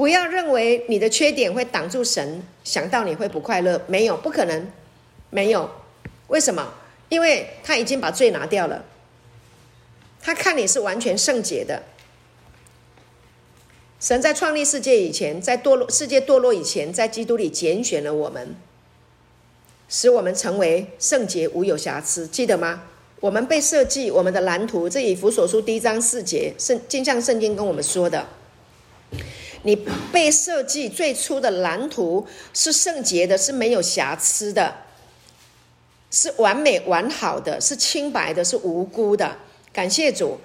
不要认为你的缺点会挡住神想到你会不快乐，没有，不可能，没有。为什么？因为他已经把罪拿掉了。他看你是完全圣洁的。神在创立世界以前，在堕落世界堕落以前，在基督里拣选了我们，使我们成为圣洁无有瑕疵，记得吗？我们被设计，我们的蓝图，这以弗所书第一章四节，圣经像圣经跟我们说的，你被设计最初的蓝图是圣洁的，是没有瑕疵的，是完美完好的，是清白的，是无辜的。感谢主。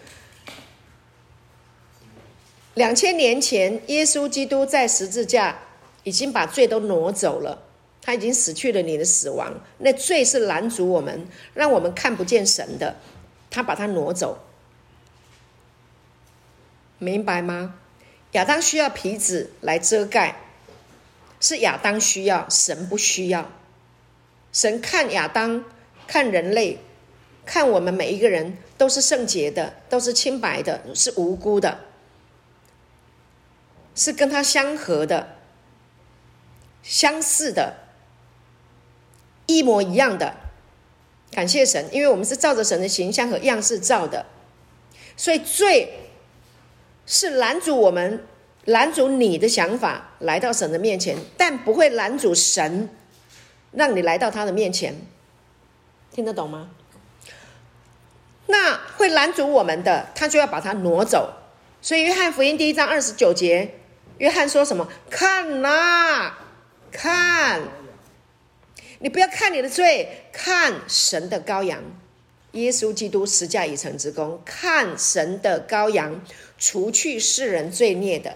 两千年前，耶稣基督在十字架已经把罪都挪走了，他已经死去了你的死亡。那罪是拦阻我们，让我们看不见神的，他把它挪走，明白吗？亚当需要皮子来遮盖，是亚当需要，神不需要。神看亚当，看人类，看我们每一个人都是圣洁的，都是清白的，是无辜的。是跟他相合的、相似的、一模一样的。感谢神，因为我们是照着神的形象和样式造的，所以罪是拦阻我们、拦阻你的想法来到神的面前，但不会拦阻神让你来到他的面前。听得懂吗？那会拦阻我们的，他就要把它挪走。所以约翰福音第一章二十九节。约翰说什么？看呐，看！你不要看你的罪，看神的羔羊，耶稣基督十架已成之功。看神的羔羊，除去世人罪孽的，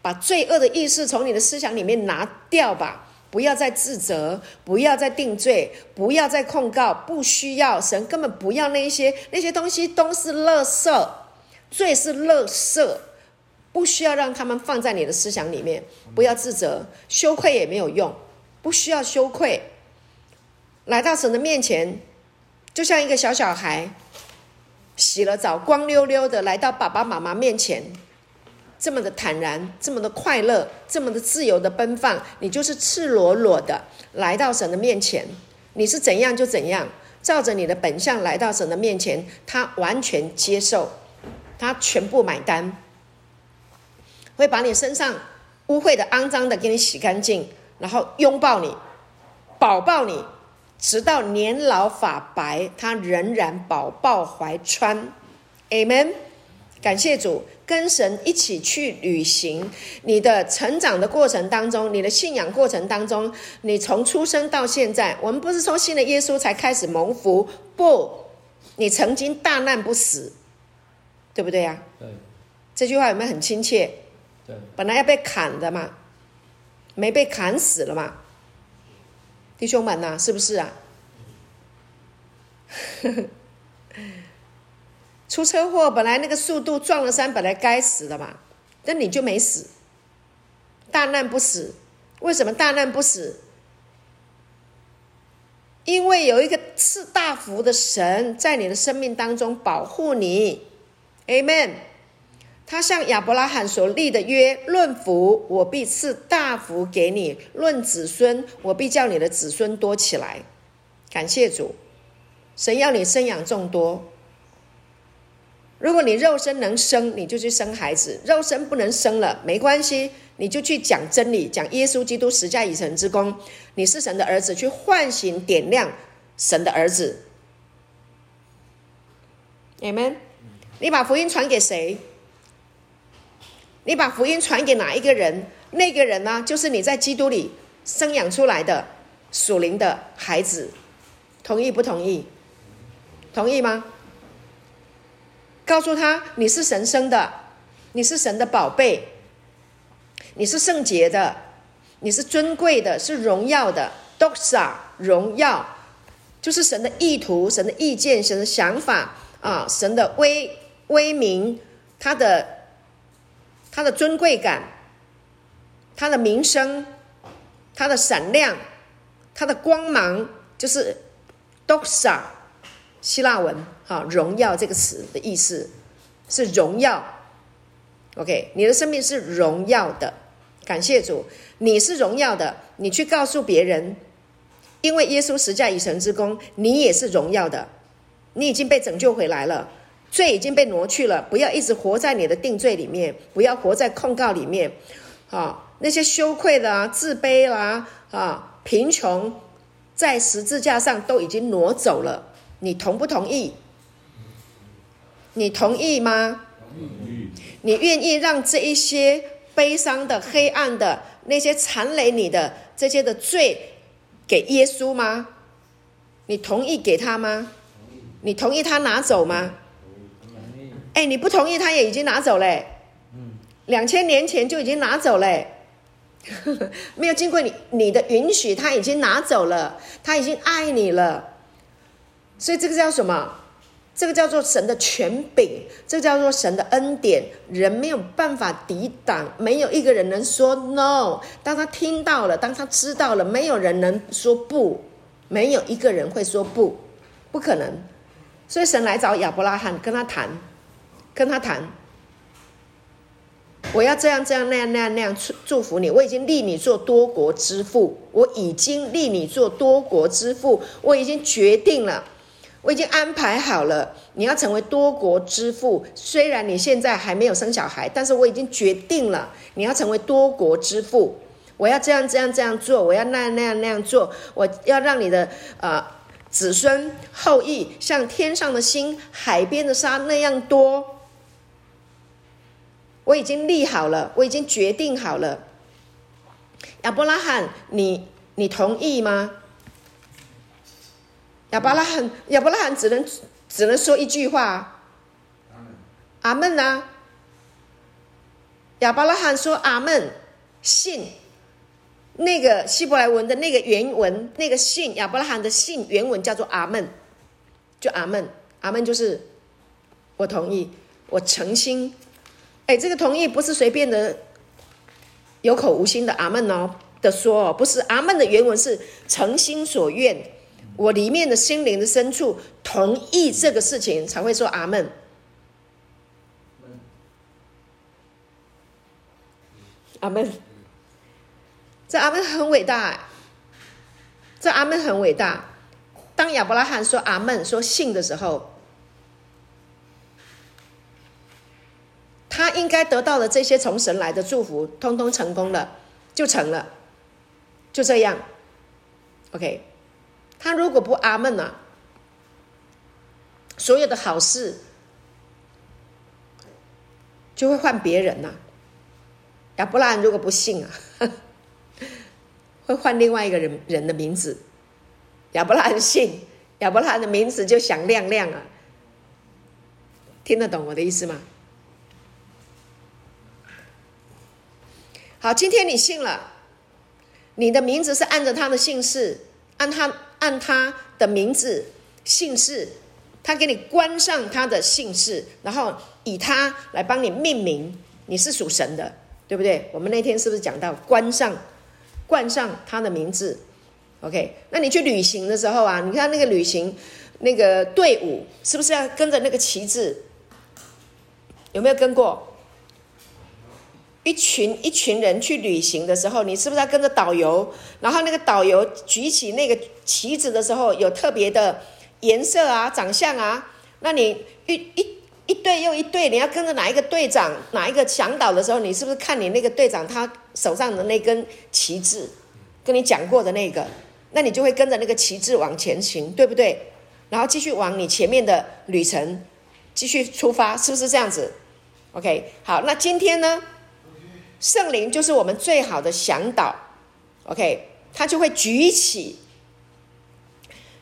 把罪恶的意识从你的思想里面拿掉吧！不要再自责，不要再定罪，不要再控告，不需要，神根本不要那一些那些东西，都是垃圾，罪是垃圾。不需要让他们放在你的思想里面，不要自责，羞愧也没有用，不需要羞愧。来到神的面前，就像一个小小孩，洗了澡，光溜溜的来到爸爸妈妈面前，这么的坦然，这么的快乐，这么的自由的奔放，你就是赤裸裸的来到神的面前，你是怎样就怎样，照着你的本相来到神的面前，他完全接受，他全部买单。会把你身上污秽的、肮脏的给你洗干净，然后拥抱你，宝抱你，直到年老发白，他仍然宝抱怀川。Amen。感谢主，跟神一起去旅行。你的成长的过程当中，你的信仰过程当中，你从出生到现在，我们不是从信了耶稣才开始蒙福，不，你曾经大难不死，对不对呀？对。这句话有没有很亲切？本来要被砍的嘛，没被砍死了嘛，弟兄们呐、是不是啊？出车祸本来那个速度撞了山，本来该死的嘛，但你就没死，大难不死。为什么大难不死？因为有一个赐大福的神在你的生命当中保护你，Amen。他向亚伯拉罕所立的约，论福，我必赐大福给你；论子孙，我必叫你的子孙多起来。感谢主，神要你生养众多。如果你肉身能生，你就去生孩子；肉身不能生了，没关系，你就去讲真理，讲耶稣基督十架已成之功。你是神的儿子，去唤醒、点亮神的儿子。Amen。你把福音传给谁？你把福音传给哪一个人？那个人呢，就是你在基督里生养出来的属灵的孩子。同意不同意？同意吗？告诉他，你是神生的，你是神的宝贝，你是圣洁的，你是尊贵的，是荣耀的。Doxa 荣耀，就是神的意图、神的意见、神的想法啊，神的威威名，他的。他的尊贵感，他的名声，他的闪亮，他的光芒，就是 “doxa” 希腊文哈，荣耀这个词的意思是荣耀。OK，你的生命是荣耀的，感谢主，你是荣耀的。你去告诉别人，因为耶稣十架已成之功，你也是荣耀的，你已经被拯救回来了，罪已经被挪去了。不要一直活在你的定罪里面，不要活在控告里面。啊，那些羞愧的啊、自卑啦、啊、贫穷，在十字架上都已经挪走了。你同不同意？你同意吗？你愿意让这一些悲伤的、黑暗的、那些缠累你的这些的罪给耶稣吗？你同意给他吗？你同意他拿走吗？哎，你不同意，他也已经拿走嘞。嗯，两千年前就已经拿走嘞，没有经过你你的允许，他已经拿走了，他已经爱你了。所以这个叫什么？这个叫做神的权柄，这叫做神的恩典，人没有办法抵挡，没有一个人能说 no。当他听到了，当他知道了，没有人能说不，没有一个人会说不，不可能。所以神来找亚伯拉罕，跟他谈，跟他谈，我要这样这样那样那样那样祝祝福你，我已经立你做多国之父，我已经立你做多国之父，我已经决定了。我已经安排好了，你要成为多国之父。虽然你现在还没有生小孩，但是我已经决定了，你要成为多国之父。我要这样这样这样做，我要那样那样那样做。我要让你的呃子孙后裔像天上的星、海边的沙那样多。我已经立好了，我已经决定好了。亚伯拉罕，你你同意吗？亚伯拉罕，亚伯拉罕只能只能说一句话：“阿门啊！”亚伯拉罕说：“阿门。”信那个希伯来文的那个原文，那个信亚伯拉罕的信原文叫做“阿门”，就“阿门”。阿门就是我同意，我诚心。哎，这个同意不是随便的有口无心的“阿门”哦的说哦，不是“阿门”的原文是诚心所愿。我里面的心灵的深处同意这个事情，才会说阿门。阿门。这阿门很伟大，这阿门很伟大。当亚伯拉罕说阿门，说信的时候，他应该得到的这些从神来的祝福，通通成功了，就成了，就这样。OK。他如果不阿门呢、啊？所有的好事就会换别人呐、亚伯拉罕如果不信啊，会换另外一个人人的名字。亚伯拉罕信，亚伯拉罕的名字就响亮亮啊。听得懂我的意思吗？好，今天你信了，你的名字是按着他的姓氏，按他。按他的名字、姓氏，他给你冠上他的姓氏，然后以他来帮你命名，你是属神的，对不对？我们那天是不是讲到冠上、冠上他的名字？OK，那你去旅行的时候啊，你看那个旅行那个队伍，是不是要跟着那个旗帜？有没有跟过？一群一群人去旅行的时候，你是不是要跟着导游？然后那个导游举起那个旗子的时候，有特别的颜色啊、长相啊。那你一一一队又一队，你要跟着哪一个队长、哪一个向导的时候，你是不是看你那个队长他手上的那根旗帜，跟你讲过的那个，那你就会跟着那个旗帜往前行，对不对？然后继续往你前面的旅程继续出发，是不是这样子？OK，好，那今天呢？圣灵就是我们最好的向导，OK，他就会举起，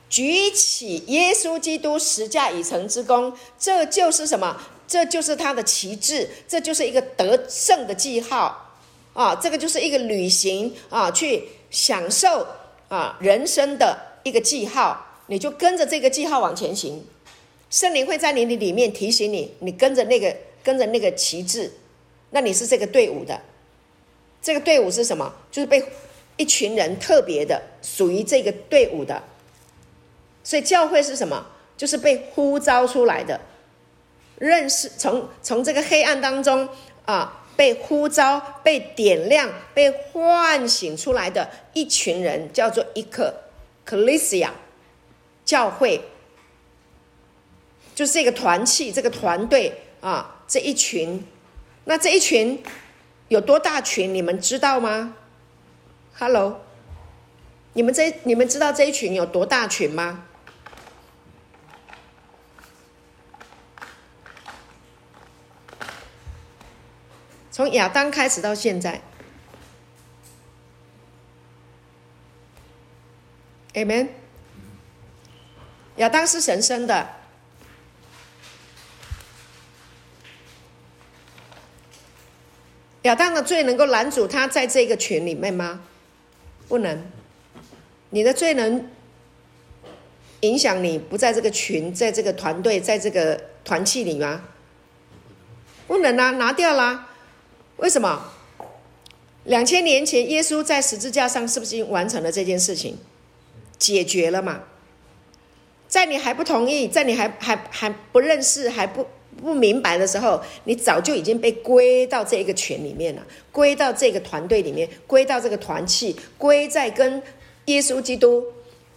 举起耶稣基督十架已成之功，这就是什么？这就是他的旗帜，这就是一个得胜的记号啊！这个就是一个旅行啊，去享受啊人生的一个记号，你就跟着这个记号往前行，圣灵会在你的里面提醒你，你跟着那个跟着那个旗帜，那你是这个队伍的。这个队伍是什么？就是被一群人特别的属于这个队伍的，所以教会是什么？就是被呼召出来的，认识从从这个黑暗当中啊，被呼召、被点亮、被唤醒出来的一群人，叫做一个，Ecclesia，教会，就是这个团契，这个团队啊，这一群，那这一群有多大群？你们知道吗？Hello，你们这你们知道这一群有多大群吗？从亚当开始到现在，Amen。亚当是神生的，亚当的罪能够拦阻他在这个群里面吗？不能。你的罪能影响你不在这个群，在这个团队，在这个团契里吗？不能啊，拿掉啦。为什么？两千年前，耶稣在十字架上是不是已经完成了这件事情？解决了嘛？在你还不同意，在你还还还不认识、还不不明白的时候，你早就已经被归到这一个群里面了，归到这个团队里面，归到这个团契，归在跟耶稣基督、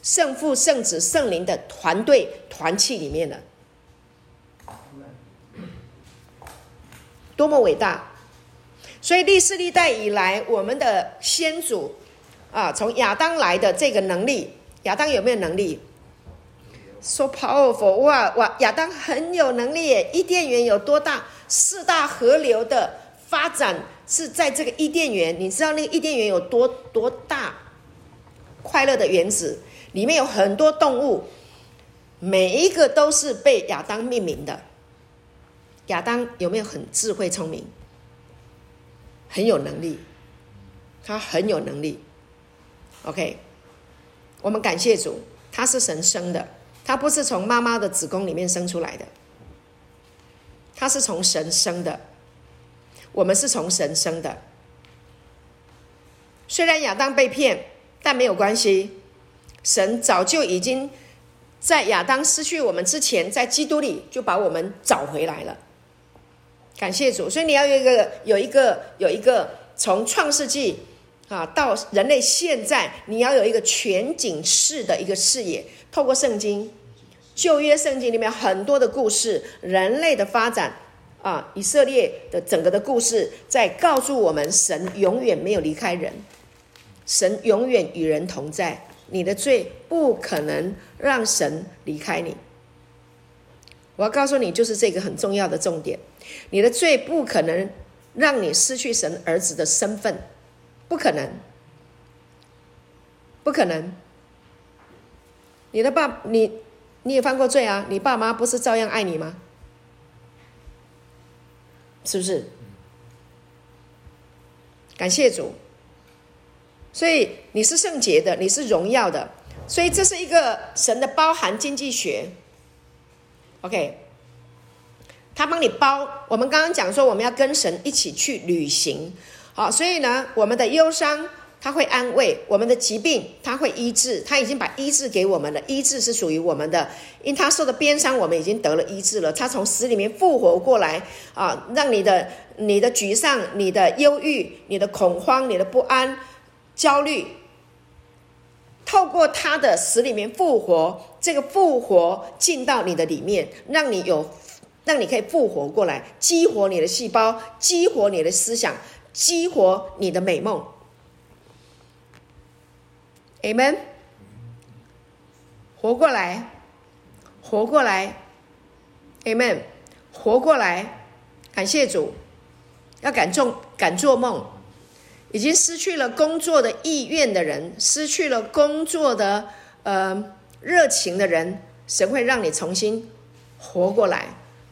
圣父、圣子、圣灵的团队团契里面了。多么伟大！所以历世历代以来，我们的先祖啊，从亚当来的这个能力，亚当有没有能力？So powerful！哇哇，亚当很有能力耶！伊甸园有多大？四大河流的发展是在这个伊甸园。你知道那个伊甸园有多多大？快乐的园子里面有很多动物，每一个都是被亚当命名的。亚当有没有很智慧聪明？很有能力，他很有能力。OK，我们感谢主，他是神生的，他不是从妈妈的子宫里面生出来的，他是从神生的。我们是从神生的。虽然亚当被骗，但没有关系，神早就已经在亚当失去我们之前，在基督里就把我们找回来了。感谢主，所以你要有一个有一个有一个从创世纪啊到人类现在，你要有一个全景式的一个视野。透过圣经，旧约圣经里面很多的故事，人类的发展啊，以色列的整个的故事，在告诉我们，神永远没有离开人，神永远与人同在。你的罪不可能让神离开你。我要告诉你，就是这个很重要的重点。你的罪不可能让你失去神儿子的身份，不可能，不可能。你的爸，你你也犯过罪啊？你爸妈不是照样爱你吗？是不是？感谢主。所以你是圣洁的，你是荣耀的，所以这是一个神的包含经济学。OK。他帮你包，我们刚刚讲说我们要跟神一起去旅行，好，所以呢，我们的忧伤他会安慰，我们的疾病他会医治，他已经把医治给我们了，医治是属于我们的，因他受的鞭伤，我们已经得了医治了，他从死里面复活过来啊，让你的你的沮丧、你的忧郁、你的恐慌、你的不安、焦虑，透过他的死里面复活，这个复活进到你的里面，让你有。让你可以复活过来，激活你的细胞，激活你的思想，激活你的美梦。Amen。活过来，活过来。Amen。活过来，感谢主。要敢做敢做梦，已经失去了工作的意愿的人，失去了工作的呃热情的人，神会让你重新活过来。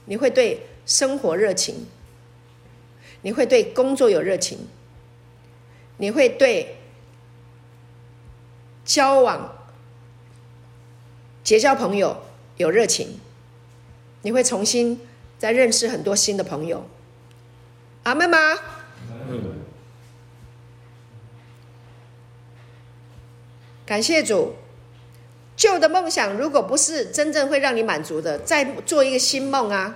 你会对生活热情，你会对工作有热情，你会对交往、结交朋友有热情，你会重新再认识很多新的朋友。阿妹吗？感谢主。旧的梦想如果不是真正会让你满足的，再做一个新梦啊！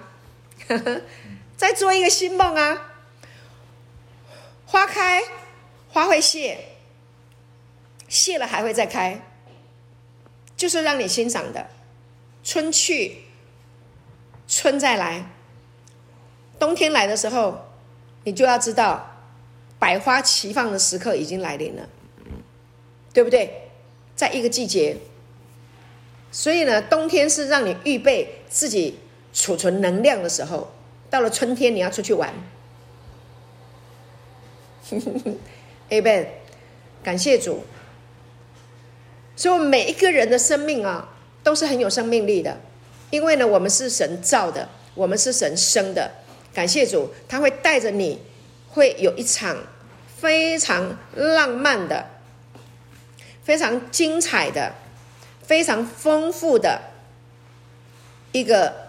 再做一个新梦啊！花开，花会谢，谢了还会再开。就是让你欣赏的。春去，春再来。冬天来的时候，你就要知道，百花齐放的时刻已经来临了，对不对？在一个季节。所以呢，冬天是让你预备自己储存能量的时候。到了春天，你要出去玩。A Ben，感谢主。所以，我们每一个人的生命啊，都是很有生命力的，因为呢，我们是神造的，我们是神生的。感谢主，他会带着你，会有一场非常浪漫的、非常精彩的、非常丰富的一个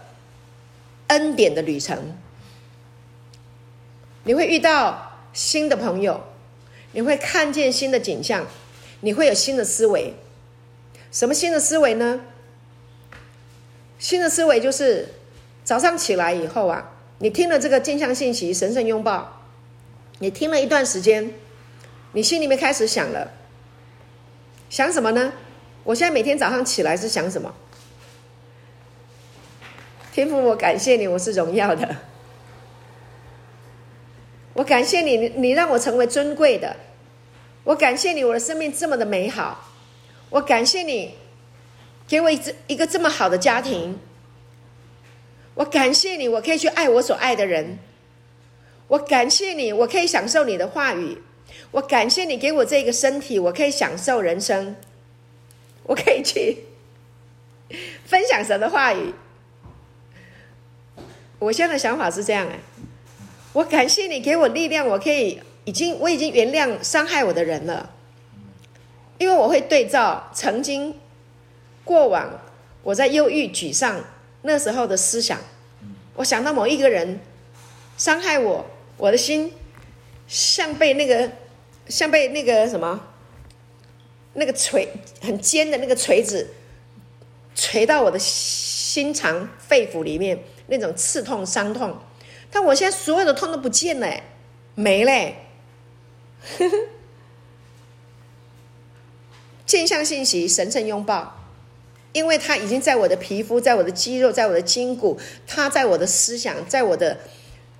恩典的旅程。你会遇到新的朋友，你会看见新的景象，你会有新的思维。什么新的思维呢？新的思维就是早上起来以后啊。你听了这个镜像信息，神圣拥抱，你听了一段时间，你心里面开始想了，想什么呢？我现在每天早上起来是想什么？天父，我感谢你，我是荣耀的，我感谢你，你让我成为尊贵的，我感谢你，我的生命这么的美好，我感谢你，给我一一个这么好的家庭。我感谢你，我可以去爱我所爱的人。我感谢你，我可以享受你的话语。我感谢你给我这个身体，我可以享受人生。我可以去分享神的话语。我现在想法是这样哎，我感谢你给我力量，我可以已经我已经原谅伤害我的人了，因为我会对照曾经过往我在忧郁沮丧。那时候的思想，我想到某一个人伤害我，我的心像被那个像被那个什么那个锤很尖的那个锤子锤到我的心肠肺腑里面，那种刺痛伤痛。但我现在所有的痛都不见了，没嘞。镜像信息，神圣拥抱。因为它已经在我的皮肤，在我的肌肉，在我的筋骨，它在我的思想，在我的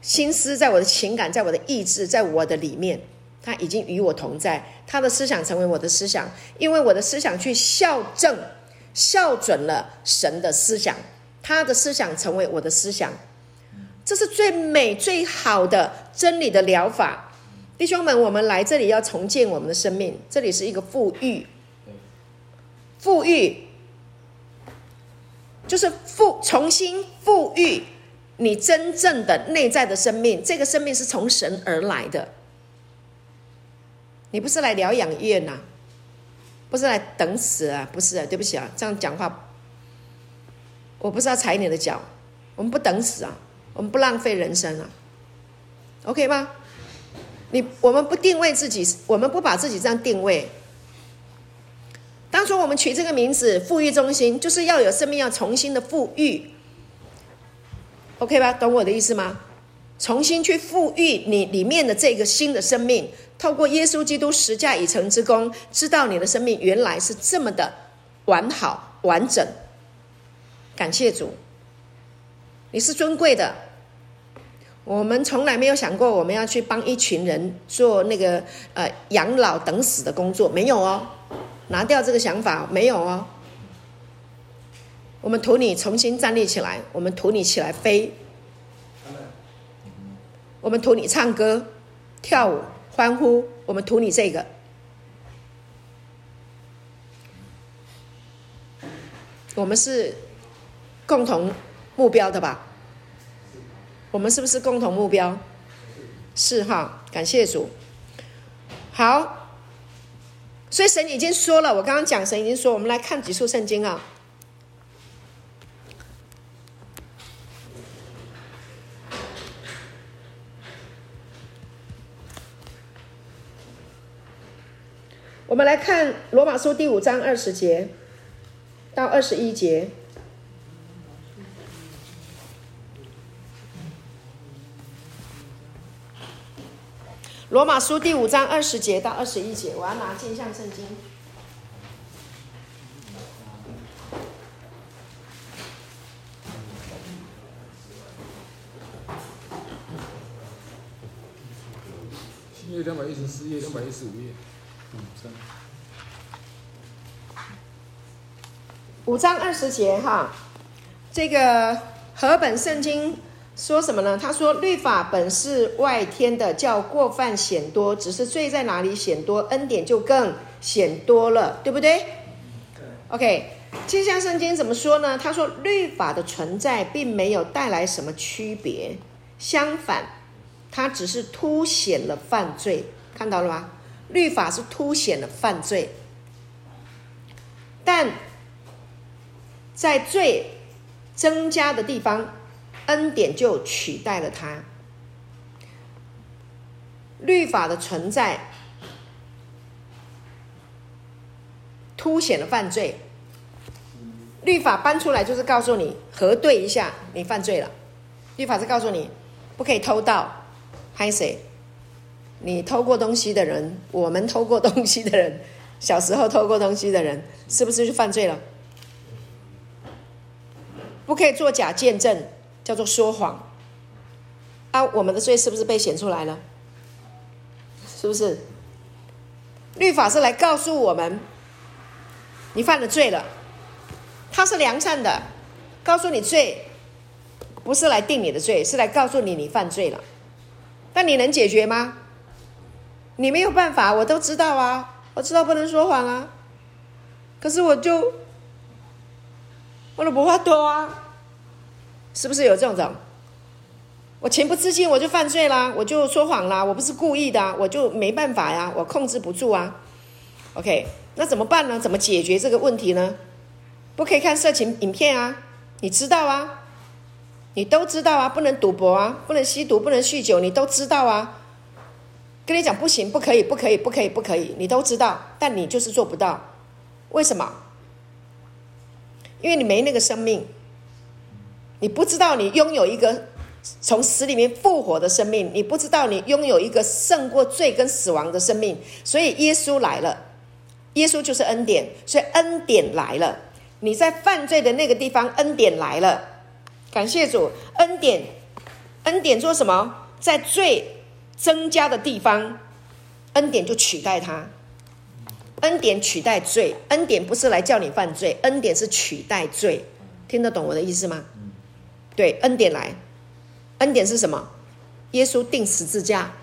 心思，在我的情感，在我的意志，在我的里面，它已经与我同在。他的思想成为我的思想，因为我的思想去校正、校准了神的思想，他的思想成为我的思想，这是最美、最好的真理的疗法。弟兄们，我们来这里要重建我们的生命，这里是一个富裕，富裕。就是复重新富裕你真正的内在的生命，这个生命是从神而来的。你不是来疗养院呐、啊，不是来等死啊，不是啊，对不起啊，这样讲话，我不是要踩你的脚，我们不等死啊，我们不浪费人生啊，OK 吗？你我们不定位自己，我们不把自己这样定位。当初我们取这个名字“富裕中心”，就是要有生命要重新的富裕，OK 吧？懂我的意思吗？重新去富裕你里面的这个新的生命，透过耶稣基督十架已成之功，知道你的生命原来是这么的完好完整。感谢主，你是尊贵的。我们从来没有想过我们要去帮一群人做那个呃养老等死的工作，没有哦。拿掉这个想法，没有哦。我们图你重新站立起来，我们图你起来飞，我们图你唱歌、跳舞、欢呼，我们图你这个。我们是共同目标的吧？我们是不是共同目标？是哈，感谢主。好。所以神已经说了，我刚刚讲神已经说，我们来看几处圣经啊。我们来看罗马书第五章二十节到二十一节。罗马书第五章二十节到二十一节，我要拿镜像圣经。七页两百一十四页，两百一十五页，五章。五章二十节哈，这个和本圣经说什么呢？他说：“律法本是外天的，叫过犯显多；只是罪在哪里显多，恩典就更显多了，对不对？”对。OK。镜像圣经怎么说呢？他说，律法的存在并没有带来什么区别，相反，它只是凸显了犯罪。看到了吗？律法是凸显了犯罪，但在罪增加的地方，恩典就取代了它。律法的存在凸显了犯罪。律法搬出来就是告诉你核对一下，你犯罪了。律法是告诉你不可以偷盗，还有谁？你偷过东西的人，我们偷过东西的人，小时候偷过东西的人，是不是就犯罪了？不可以作假见证，叫做说谎。啊，我们的罪是不是被显出来了？是不是？律法是来告诉我们，你犯了罪了。他是良善的，告诉你罪，不是来定你的罪，是来告诉你你犯罪了。但你能解决吗？你没有办法，我都知道啊，我知道不能说谎啊。可是我就，我都不怕多啊，是不是有这种？我情不自禁我就犯罪啦，我就说谎啦，我不是故意的，我就没办法呀，我控制不住啊。OK，那怎么办呢？怎么解决这个问题呢？不可以看色情影片啊！你知道啊，你都知道啊，不能赌博啊，不能吸毒，不能酗酒，你都知道啊。跟你讲不行，不可以，不可以，不可以，不可以，你都知道，但你就是做不到。为什么？因为你没那个生命，你不知道你拥有一个从死里面复活的生命，你不知道你拥有一个胜过罪跟死亡的生命，所以耶稣来了，耶稣就是恩典，所以恩典来了。你在犯罪的那个地方，恩典来了，感谢主，恩典，恩典做什么？在罪增加的地方，恩典就取代它，恩典取代罪，恩典不是来叫你犯罪，恩典是取代罪，听得懂我的意思吗？对，恩典来，恩典是什么？耶稣钉十字架，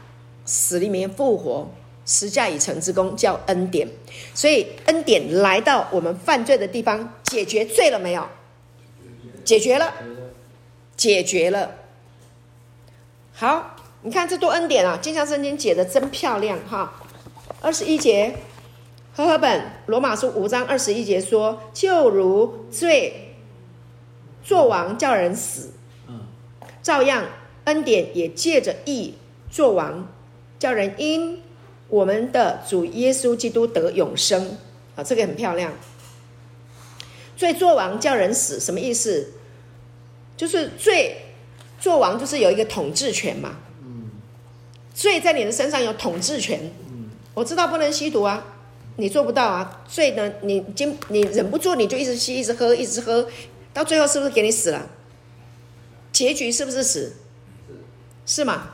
死里面复活。十架已成之功叫恩典，所以恩典来到我们犯罪的地方，解决罪了没有？解决了，解决了。好，你看这多恩典啊！镜像圣经解得真漂亮哈。二十一节，和合本罗马书五章二十一节说：“就如罪作王叫人死，照样恩典也借着义作王叫人因。”我们的主耶稣基督得永生啊，这个很漂亮。罪作王叫人死，什么意思？就是罪作王，就是有一个统治权嘛。罪在你的身上有统治权。我知道不能吸毒啊，你做不到啊。罪呢，你经你忍不住，你就一直吸，一直喝，一直喝，到最后是不是给你死了？结局是不是死？是吗？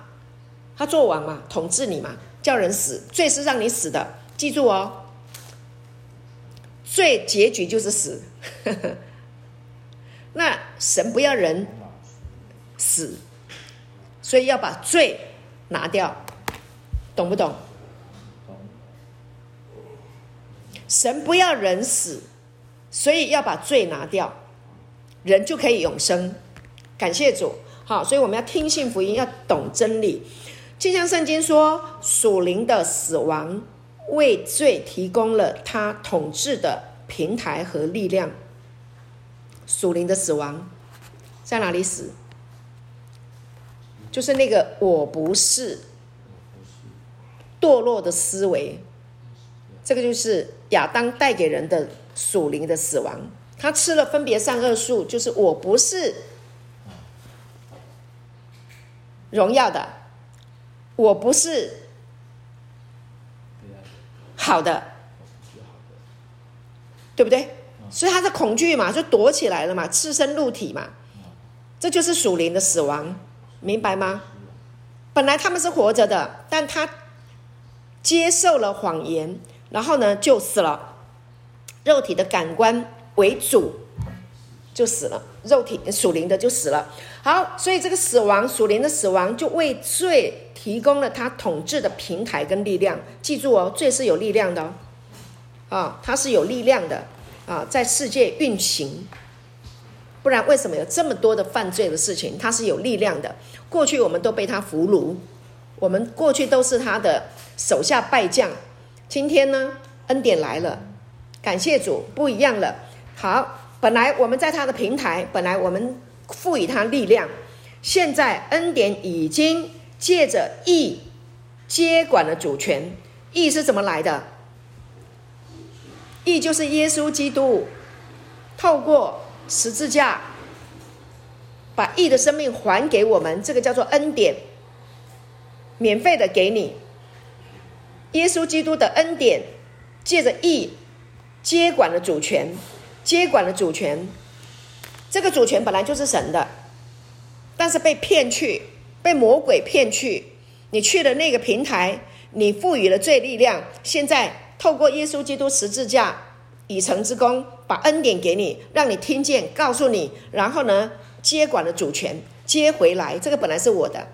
他做王嘛，统治你嘛。叫人死，罪是让你死的，记住哦。罪结局就是死，那神不要人死，所以要把罪拿掉，懂不懂？神不要人死，所以要把罪拿掉，人就可以永生。感谢主，好，所以我们要听信福音，要懂真理。镜像圣经说，属灵的死亡为罪提供了他统治的平台和力量。属灵的死亡在哪里死？就是那个我不是堕落的思维，这个就是亚当带给人的属灵的死亡。他吃了分别善恶树，就是我不是荣耀的。我不是好的，对不对？所以他的恐惧嘛，就躲起来了嘛，赤身露体嘛，这就是属灵的死亡，明白吗？本来他们是活着的，但他接受了谎言，然后呢就死了。肉体的感官为主，就死了；肉体属灵的就死了。好，所以这个死亡，属灵的死亡，就为罪提供了他统治的平台跟力量。记住哦，罪是有力量的哦，啊，它是有力量的啊，在世界运行。不然为什么有这么多的犯罪的事情？它是有力量的。过去我们都被他俘虏，我们过去都是他的手下败将。今天呢，恩典来了。感谢主，不一样了。好，本来我们在他的平台，本来我们赋予他力量，现在恩典已经借着义接管了主权。义是怎么来的？义就是耶稣基督透过十字架把义的生命还给我们，这个叫做恩典，免费的给你。耶稣基督的恩典借着义。接管了主权，接管了主权。这个主权本来就是神的，但是被骗去，被魔鬼骗去。你去了那个平台，你赋予了罪力量。现在透过耶稣基督十字架已成之功，把恩典给你，让你听见，告诉你，然后呢，接管了主权，接回来。这个本来是我的，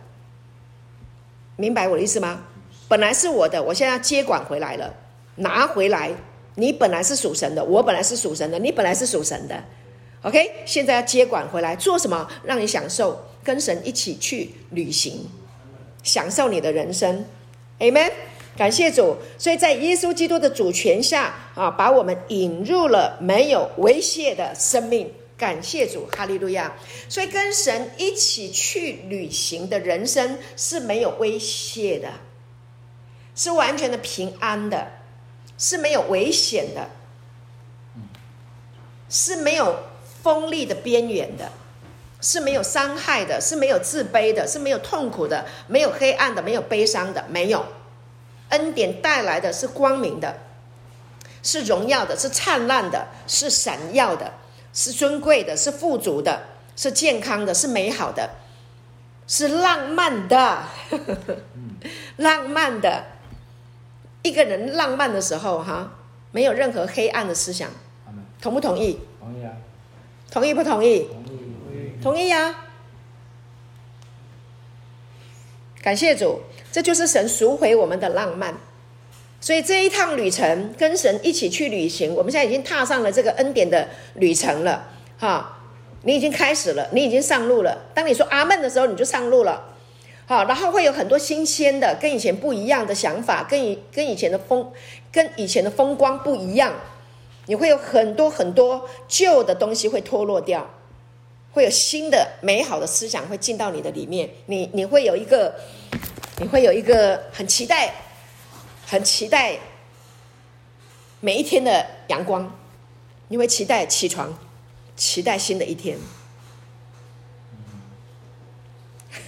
明白我的意思吗？本来是我的，我现在接管回来了，拿回来。你本来是属神的，我本来是属神的，你本来是属神的，OK？现在要接管回来做什么？让你享受跟神一起去旅行，享受你的人生，Amen。感谢主，所以在耶稣基督的主权下啊，把我们引入了没有威胁的生命。感谢主，哈利路亚。所以跟神一起去旅行的人生是没有威胁的，是完全的平安的。是没有危险的，是没有锋利的边缘的，是没有伤害的，是没有自卑的，是没有痛苦的，没有黑暗的，没有悲伤的，没有。恩典带来的是光明的，是荣耀的，是灿烂的，是闪耀的，是尊贵的，是富足的，是健康的，是美好的，是浪漫的，浪漫的。一个人浪漫的时候，哈，没有任何黑暗的思想，同不同意？同意啊。同意不同意？同意。同意呀。感谢主，这就是神赎回我们的浪漫。所以这一趟旅程，跟神一起去旅行，我们现在已经踏上了这个恩典的旅程了，哈，你已经开始了，你已经上路了。当你说阿门的时候，你就上路了。好，然后会有很多新鲜的、跟以前不一样的想法，跟以跟以前的风、跟以前的风光不一样。你会有很多很多旧的东西会脱落掉，会有新的美好的思想会进到你的里面。你你会有一个，你会有一个很期待、很期待每一天的阳光。你会期待起床，期待新的一天。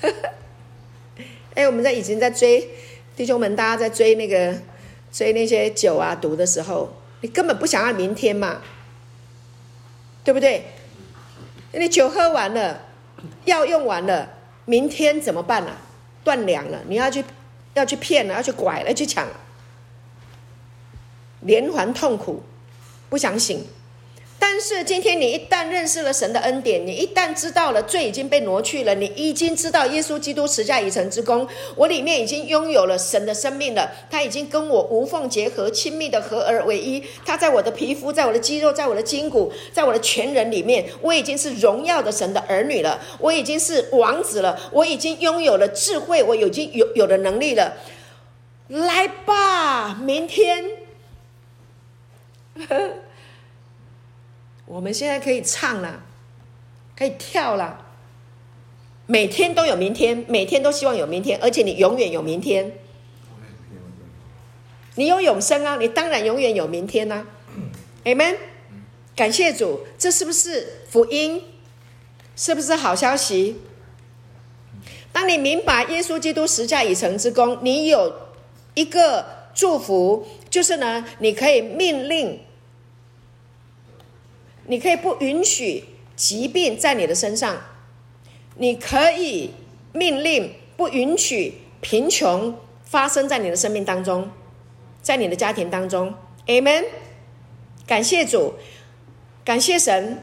哎，我们在以前在追弟兄们，大家在追那个追那些酒啊毒的时候，你根本不想要明天嘛，对不对？你酒喝完了，药用完了，明天怎么办呢、啊？断粮了，你要去要去骗了，要去拐了，去抢，连环痛苦，不想醒。但是今天你一旦认识了神的恩典，你一旦知道了罪已经被挪去了，你已经知道耶稣基督十架已成之功，我里面已经拥有了神的生命了，他已经跟我无缝结合，亲密的合而为一。他在我的皮肤，在我的肌肉，在我的筋骨，在我的全人里面，我已经是荣耀的神的儿女了，我已经是王子了，我已经拥有了智慧，我已经有有了能力了。来吧，明天。我们现在可以唱了，可以跳了，每天都有明天，每天都希望有明天，而且你永远有明天。你有永生啊，你当然永远有明天啊。Amen。感谢主，这是不是福音？是不是好消息？当你明白耶稣基督十架已成之功，你有一个祝福，就是呢，你可以命令。你可以不允许疾病在你的身上，你可以命令不允许贫穷发生在你的生命当中。在你的家庭当中，Amen。感谢主，感谢神。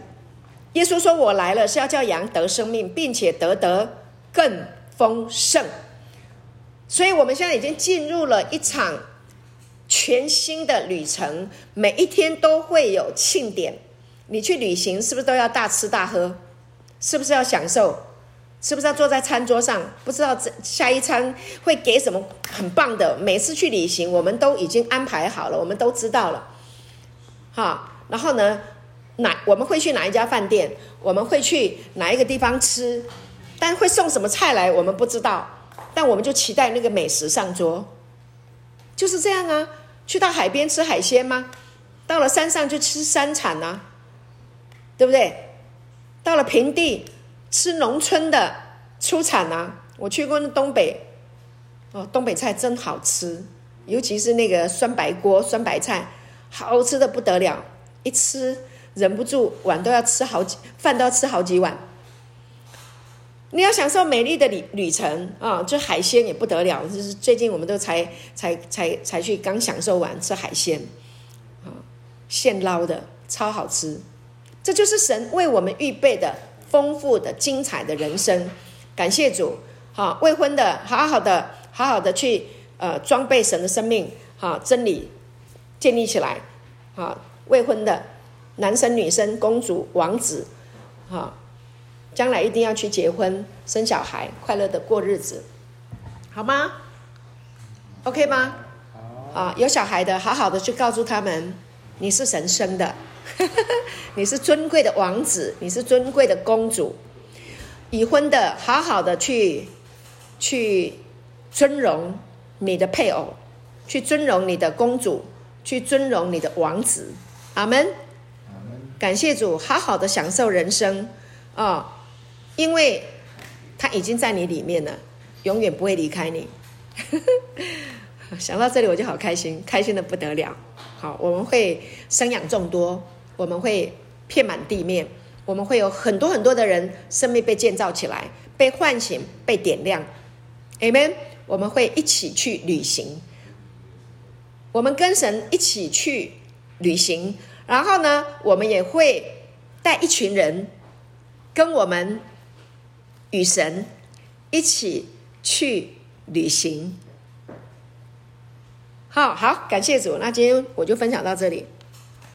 耶稣说：“我来了，是要叫羊得生命，并且得得更丰盛。”所以，我们现在已经进入了一场全新的旅程，每一天都会有庆典。你去旅行，是不是都要大吃大喝？是不是要享受？是不是要坐在餐桌上？不知道下一餐会给什么很棒的？每次去旅行，我们都已经安排好了，我们都知道了。好，然后呢？哪我们会去哪一家饭店？我们会去哪一个地方吃？但会送什么菜来，我们不知道。但我们就期待那个美食上桌，就是这样啊。去到海边吃海鲜吗？到了山上就吃山产啊，对不对？到了平地吃农村的出产啊。我去过那东北，哦，东北菜真好吃，尤其是那个酸白锅、酸白菜，好吃的不得了，一吃。忍不住碗都要吃好几，饭都要吃好几碗。你要享受美丽的旅旅程啊，就海鲜也不得了。就是最近我们都才才才才去刚享受完吃海鲜，啊，现捞的超好吃。这就是神为我们预备的丰富的精彩的人生。感谢主，好未婚的，好好的好好的去呃装备神的生命，好真理建立起来，好未婚的。男生、女生、公主、王子，哈，将来一定要去结婚、生小孩，快乐的过日子，好吗？OK 吗？啊，有小孩的，好好的去告诉他们，你是神生的，你是尊贵的王子，你是尊贵的公主。已婚的，好好的去去尊荣你的配偶，去尊荣你的公主，去尊荣你的王子。阿门。感谢主，好好的享受人生啊、哦！因为他已经在你里面了，永远不会离开你。想到这里我就好开心，开心的不得了。好，我们会生养众多，我们会遍满地面，我们会有很多很多的人生命被建造起来，被唤醒，被点亮。Amen。我们会一起去旅行，我们跟神一起去旅行。然后呢，我们也会带一群人跟我们与神一起去旅行。好好，感谢主。那今天我就分享到这里。